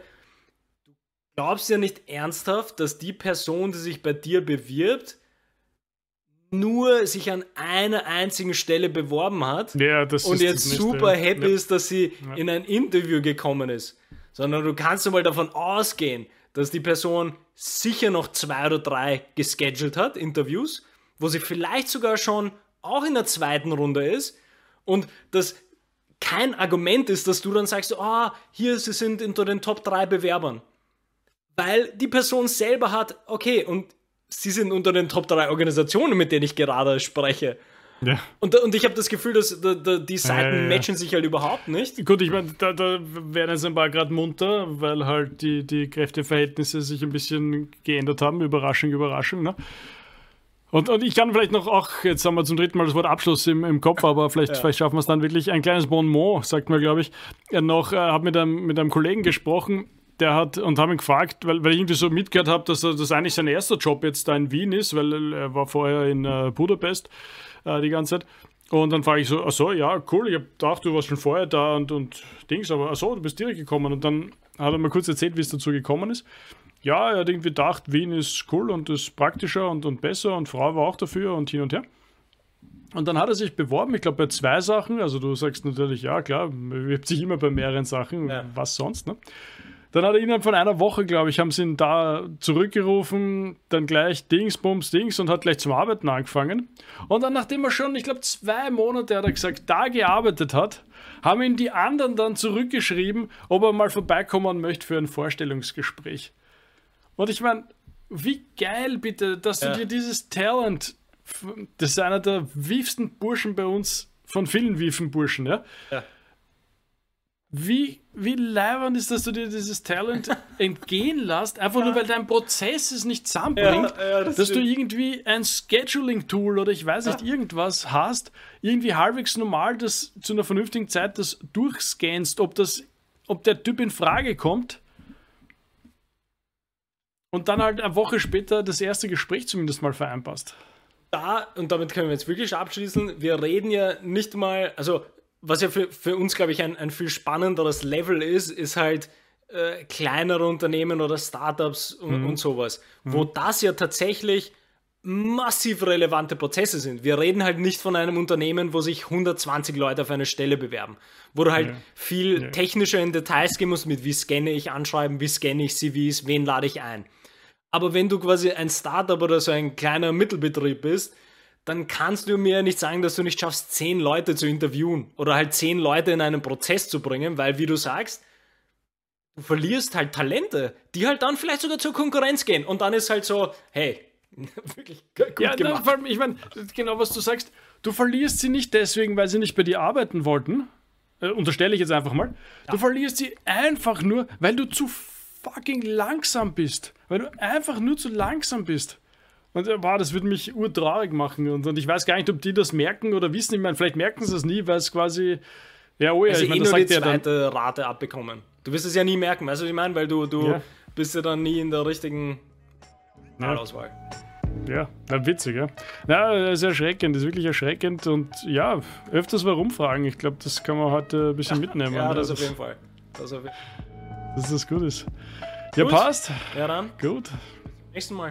Du glaubst ja nicht ernsthaft, dass die Person, die sich bei dir bewirbt, nur sich an einer einzigen Stelle beworben hat ja, und jetzt super happy ja. ist, dass sie ja. in ein Interview gekommen ist. Sondern du kannst mal davon ausgehen, dass die Person sicher noch zwei oder drei gescheduled hat, Interviews, wo sie vielleicht sogar schon auch in der zweiten Runde ist und das kein Argument ist, dass du dann sagst, ah, oh, hier, sie sind unter den Top 3 Bewerbern. Weil die Person selber hat, okay, und sie sind unter den Top 3 Organisationen, mit denen ich gerade spreche. Ja. Und, und ich habe das Gefühl, dass da, da, die Seiten ja, ja, matchen sich halt überhaupt nicht. Gut, ich meine, da, da werden jetzt ein paar gerade munter, weil halt die, die Kräfteverhältnisse sich ein bisschen geändert haben. Überraschung, Überraschung. Ne? Und, und ich kann vielleicht noch auch, jetzt haben wir zum dritten Mal das Wort Abschluss im, im Kopf, aber vielleicht, vielleicht schaffen wir es dann wirklich. Ein kleines Bonmot, sagt man, glaube ich. noch, äh, habe mit einem, mit einem Kollegen gesprochen, der hat und habe ihn gefragt, weil, weil ich irgendwie so mitgehört habe, dass das eigentlich sein erster Job jetzt da in Wien ist, weil er war vorher in äh, Budapest äh, die ganze Zeit. Und dann frage ich so, ach so, ja, cool, ich habe gedacht, du warst schon vorher da und, und Dings, aber ach so, du bist direkt gekommen. Und dann hat er mir kurz erzählt, wie es dazu gekommen ist. Ja, er hat irgendwie gedacht, Wien ist cool und ist praktischer und, und besser und Frau war auch dafür und hin und her. Und dann hat er sich beworben, ich glaube bei zwei Sachen. Also du sagst natürlich, ja klar, bewirbt sich immer bei mehreren Sachen, ja. was sonst, ne? Dann hat er innerhalb von einer Woche, glaube ich, haben sie ihn da zurückgerufen, dann gleich Dings, Bums, Dings und hat gleich zum Arbeiten angefangen. Und dann, nachdem er schon, ich glaube, zwei Monate, hat er gesagt, da gearbeitet hat, haben ihn die anderen dann zurückgeschrieben, ob er mal vorbeikommen möchte für ein Vorstellungsgespräch. Und ich meine, wie geil bitte, dass ja. du dir dieses Talent, das ist einer der wiefsten Burschen bei uns, von vielen wiefen Burschen, ja? ja wie, wie leibend ist, dass du dir dieses Talent entgehen lässt, einfach ja. nur weil dein Prozess es nicht zusammenbringt, ja, ja, das dass stimmt. du irgendwie ein Scheduling-Tool oder ich weiß nicht, irgendwas hast, irgendwie halbwegs normal das zu einer vernünftigen Zeit das durchscannst, ob das, ob der Typ in Frage kommt. Und dann halt eine Woche später das erste Gespräch zumindest mal vereinbarst. Da, und damit können wir jetzt wirklich abschließen, wir reden ja nicht mal, also was ja für, für uns, glaube ich, ein, ein viel spannenderes Level ist, ist halt äh, kleinere Unternehmen oder Startups und, mhm. und sowas, mhm. wo das ja tatsächlich massiv relevante Prozesse sind. Wir reden halt nicht von einem Unternehmen, wo sich 120 Leute auf eine Stelle bewerben, wo du halt ja. viel ja. technischer in Details gehen musst mit wie scanne ich Anschreiben, wie scanne ich CVs, wen lade ich ein. Aber wenn du quasi ein Startup oder so ein kleiner Mittelbetrieb bist, dann kannst du mir nicht sagen, dass du nicht schaffst, zehn Leute zu interviewen oder halt zehn Leute in einen Prozess zu bringen, weil, wie du sagst, du verlierst halt Talente, die halt dann vielleicht sogar zur Konkurrenz gehen. Und dann ist halt so, hey, wirklich gut ja, gemacht. Dann, ich meine, genau was du sagst, du verlierst sie nicht deswegen, weil sie nicht bei dir arbeiten wollten. Äh, unterstelle ich jetzt einfach mal. Ja. Du verlierst sie einfach nur, weil du zu fucking langsam bist. Weil du einfach nur zu langsam bist. Und wow, das würde mich urtraurig machen. Und, und ich weiß gar nicht, ob die das merken oder wissen. Ich meine, vielleicht merken sie es nie, weil es quasi. Ja, oh ja, also ich meine, eh das sagt die zweite dann, Rate abbekommen. Du wirst es ja nie merken, weißt du, was ich meine? Weil du, du ja. bist ja dann nie in der richtigen Wahlauswahl. Ja, ja witzig, ja. Ja, das ist erschreckend, das ist wirklich erschreckend und ja, öfters mal rumfragen. Ich glaube, das kann man heute ein bisschen ja, mitnehmen. Ja, das, das auf jeden Fall. Das, auf jeden Fall. dass das gut ist. Ja, passt. Ja, dann. Gut. Nächsten Mal.